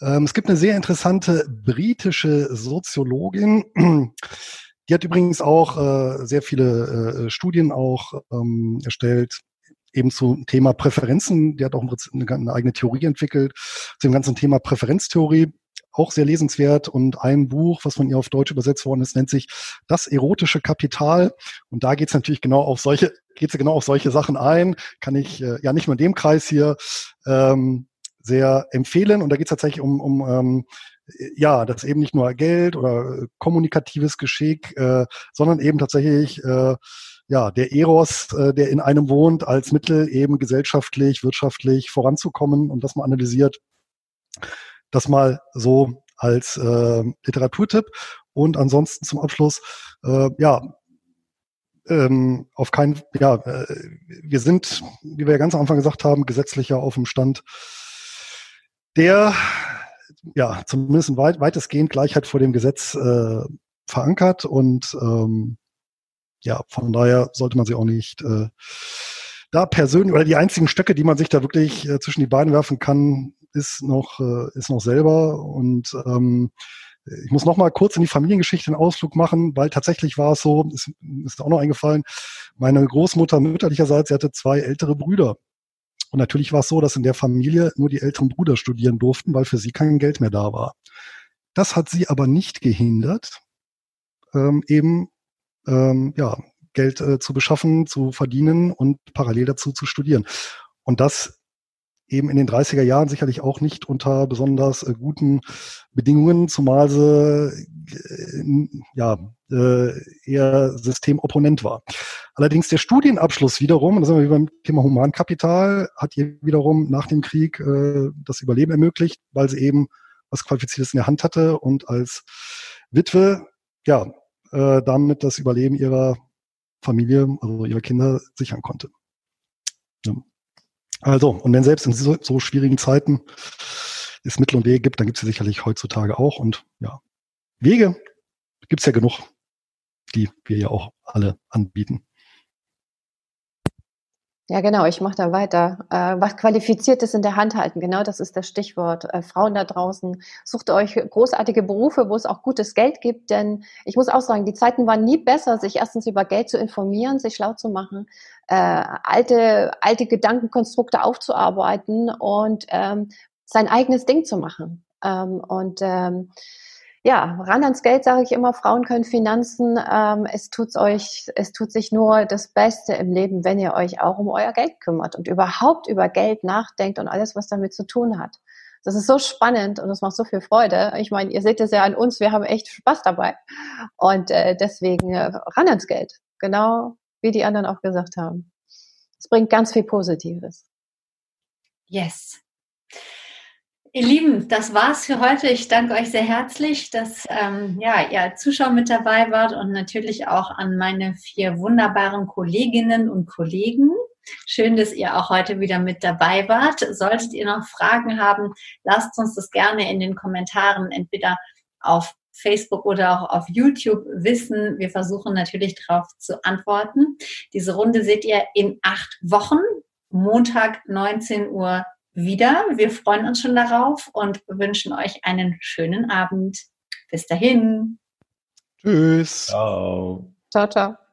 Ähm, es gibt eine sehr interessante britische Soziologin. Die hat übrigens auch äh, sehr viele äh, Studien auch ähm, erstellt, eben zum Thema Präferenzen. Die hat auch eine, eigene Theorie entwickelt zu dem ganzen Thema Präferenztheorie auch sehr lesenswert und ein Buch, was von ihr auf Deutsch übersetzt worden ist, nennt sich Das erotische Kapital. Und da geht es natürlich genau auf solche, geht sie genau auf solche Sachen ein. Kann ich äh, ja nicht nur in dem Kreis hier ähm, sehr empfehlen. Und da geht es tatsächlich um, um ähm, ja, das eben nicht nur Geld oder kommunikatives Geschick, äh, sondern eben tatsächlich äh, ja, der Eros, äh, der in einem wohnt, als Mittel eben gesellschaftlich, wirtschaftlich voranzukommen und das mal analysiert. Das mal so als äh, Literaturtipp. Und ansonsten zum Abschluss, äh, ja, ähm, auf keinen, ja, äh, wir sind, wie wir ja ganz am Anfang gesagt haben, gesetzlicher auf dem Stand der, ja, zumindest weit, weitestgehend Gleichheit vor dem Gesetz äh, verankert und ähm, ja, von daher sollte man sie auch nicht äh, da persönlich oder die einzigen Stöcke, die man sich da wirklich äh, zwischen die Beine werfen kann, ist noch, äh, ist noch selber. Und ähm, ich muss noch mal kurz in die Familiengeschichte einen Ausflug machen, weil tatsächlich war es so, ist, ist auch noch eingefallen, meine Großmutter mütterlicherseits, sie hatte zwei ältere Brüder. Und natürlich war es so, dass in der Familie nur die älteren Brüder studieren durften, weil für sie kein Geld mehr da war. Das hat sie aber nicht gehindert, ähm, eben ähm, ja, Geld äh, zu beschaffen, zu verdienen und parallel dazu zu studieren. Und das eben in den 30er Jahren sicherlich auch nicht unter besonders äh, guten Bedingungen, zumal sie äh, ja äh, eher Systemopponent war. Allerdings der Studienabschluss wiederum, und da sind wir beim Thema Humankapital, hat ihr wiederum nach dem Krieg äh, das Überleben ermöglicht, weil sie eben was Qualifiziertes in der Hand hatte und als Witwe ja äh, damit das Überleben ihrer Familie, also ihrer Kinder sichern konnte. Ja. Also, und wenn selbst in so, so schwierigen Zeiten es Mittel und Wege gibt, dann gibt es ja sicherlich heutzutage auch. Und ja, Wege gibt es ja genug, die wir ja auch alle anbieten. Ja, genau, ich mache da weiter. Äh, was Qualifiziertes in der Hand halten, genau das ist das Stichwort. Äh, Frauen da draußen, sucht euch großartige Berufe, wo es auch gutes Geld gibt, denn ich muss auch sagen, die Zeiten waren nie besser, sich erstens über Geld zu informieren, sich schlau zu machen, äh, alte, alte Gedankenkonstrukte aufzuarbeiten und ähm, sein eigenes Ding zu machen. Ähm, und ähm, ja, ran ans Geld sage ich immer, Frauen können Finanzen. Ähm, es tut euch, es tut sich nur das Beste im Leben, wenn ihr euch auch um euer Geld kümmert und überhaupt über Geld nachdenkt und alles, was damit zu tun hat. Das ist so spannend und es macht so viel Freude. Ich meine, ihr seht es ja an uns, wir haben echt Spaß dabei. Und äh, deswegen äh, ran ans Geld. Genau wie die anderen auch gesagt haben. Es bringt ganz viel Positives. Yes. Ihr Lieben, das war's für heute. Ich danke euch sehr herzlich, dass ähm, ja, ihr Zuschauer mit dabei wart und natürlich auch an meine vier wunderbaren Kolleginnen und Kollegen. Schön, dass ihr auch heute wieder mit dabei wart. Solltet ihr noch Fragen haben, lasst uns das gerne in den Kommentaren entweder auf Facebook oder auch auf YouTube wissen. Wir versuchen natürlich darauf zu antworten. Diese Runde seht ihr in acht Wochen, Montag 19 Uhr wieder. Wir freuen uns schon darauf und wünschen euch einen schönen Abend. Bis dahin. Tschüss. Ciao. Ciao, ciao.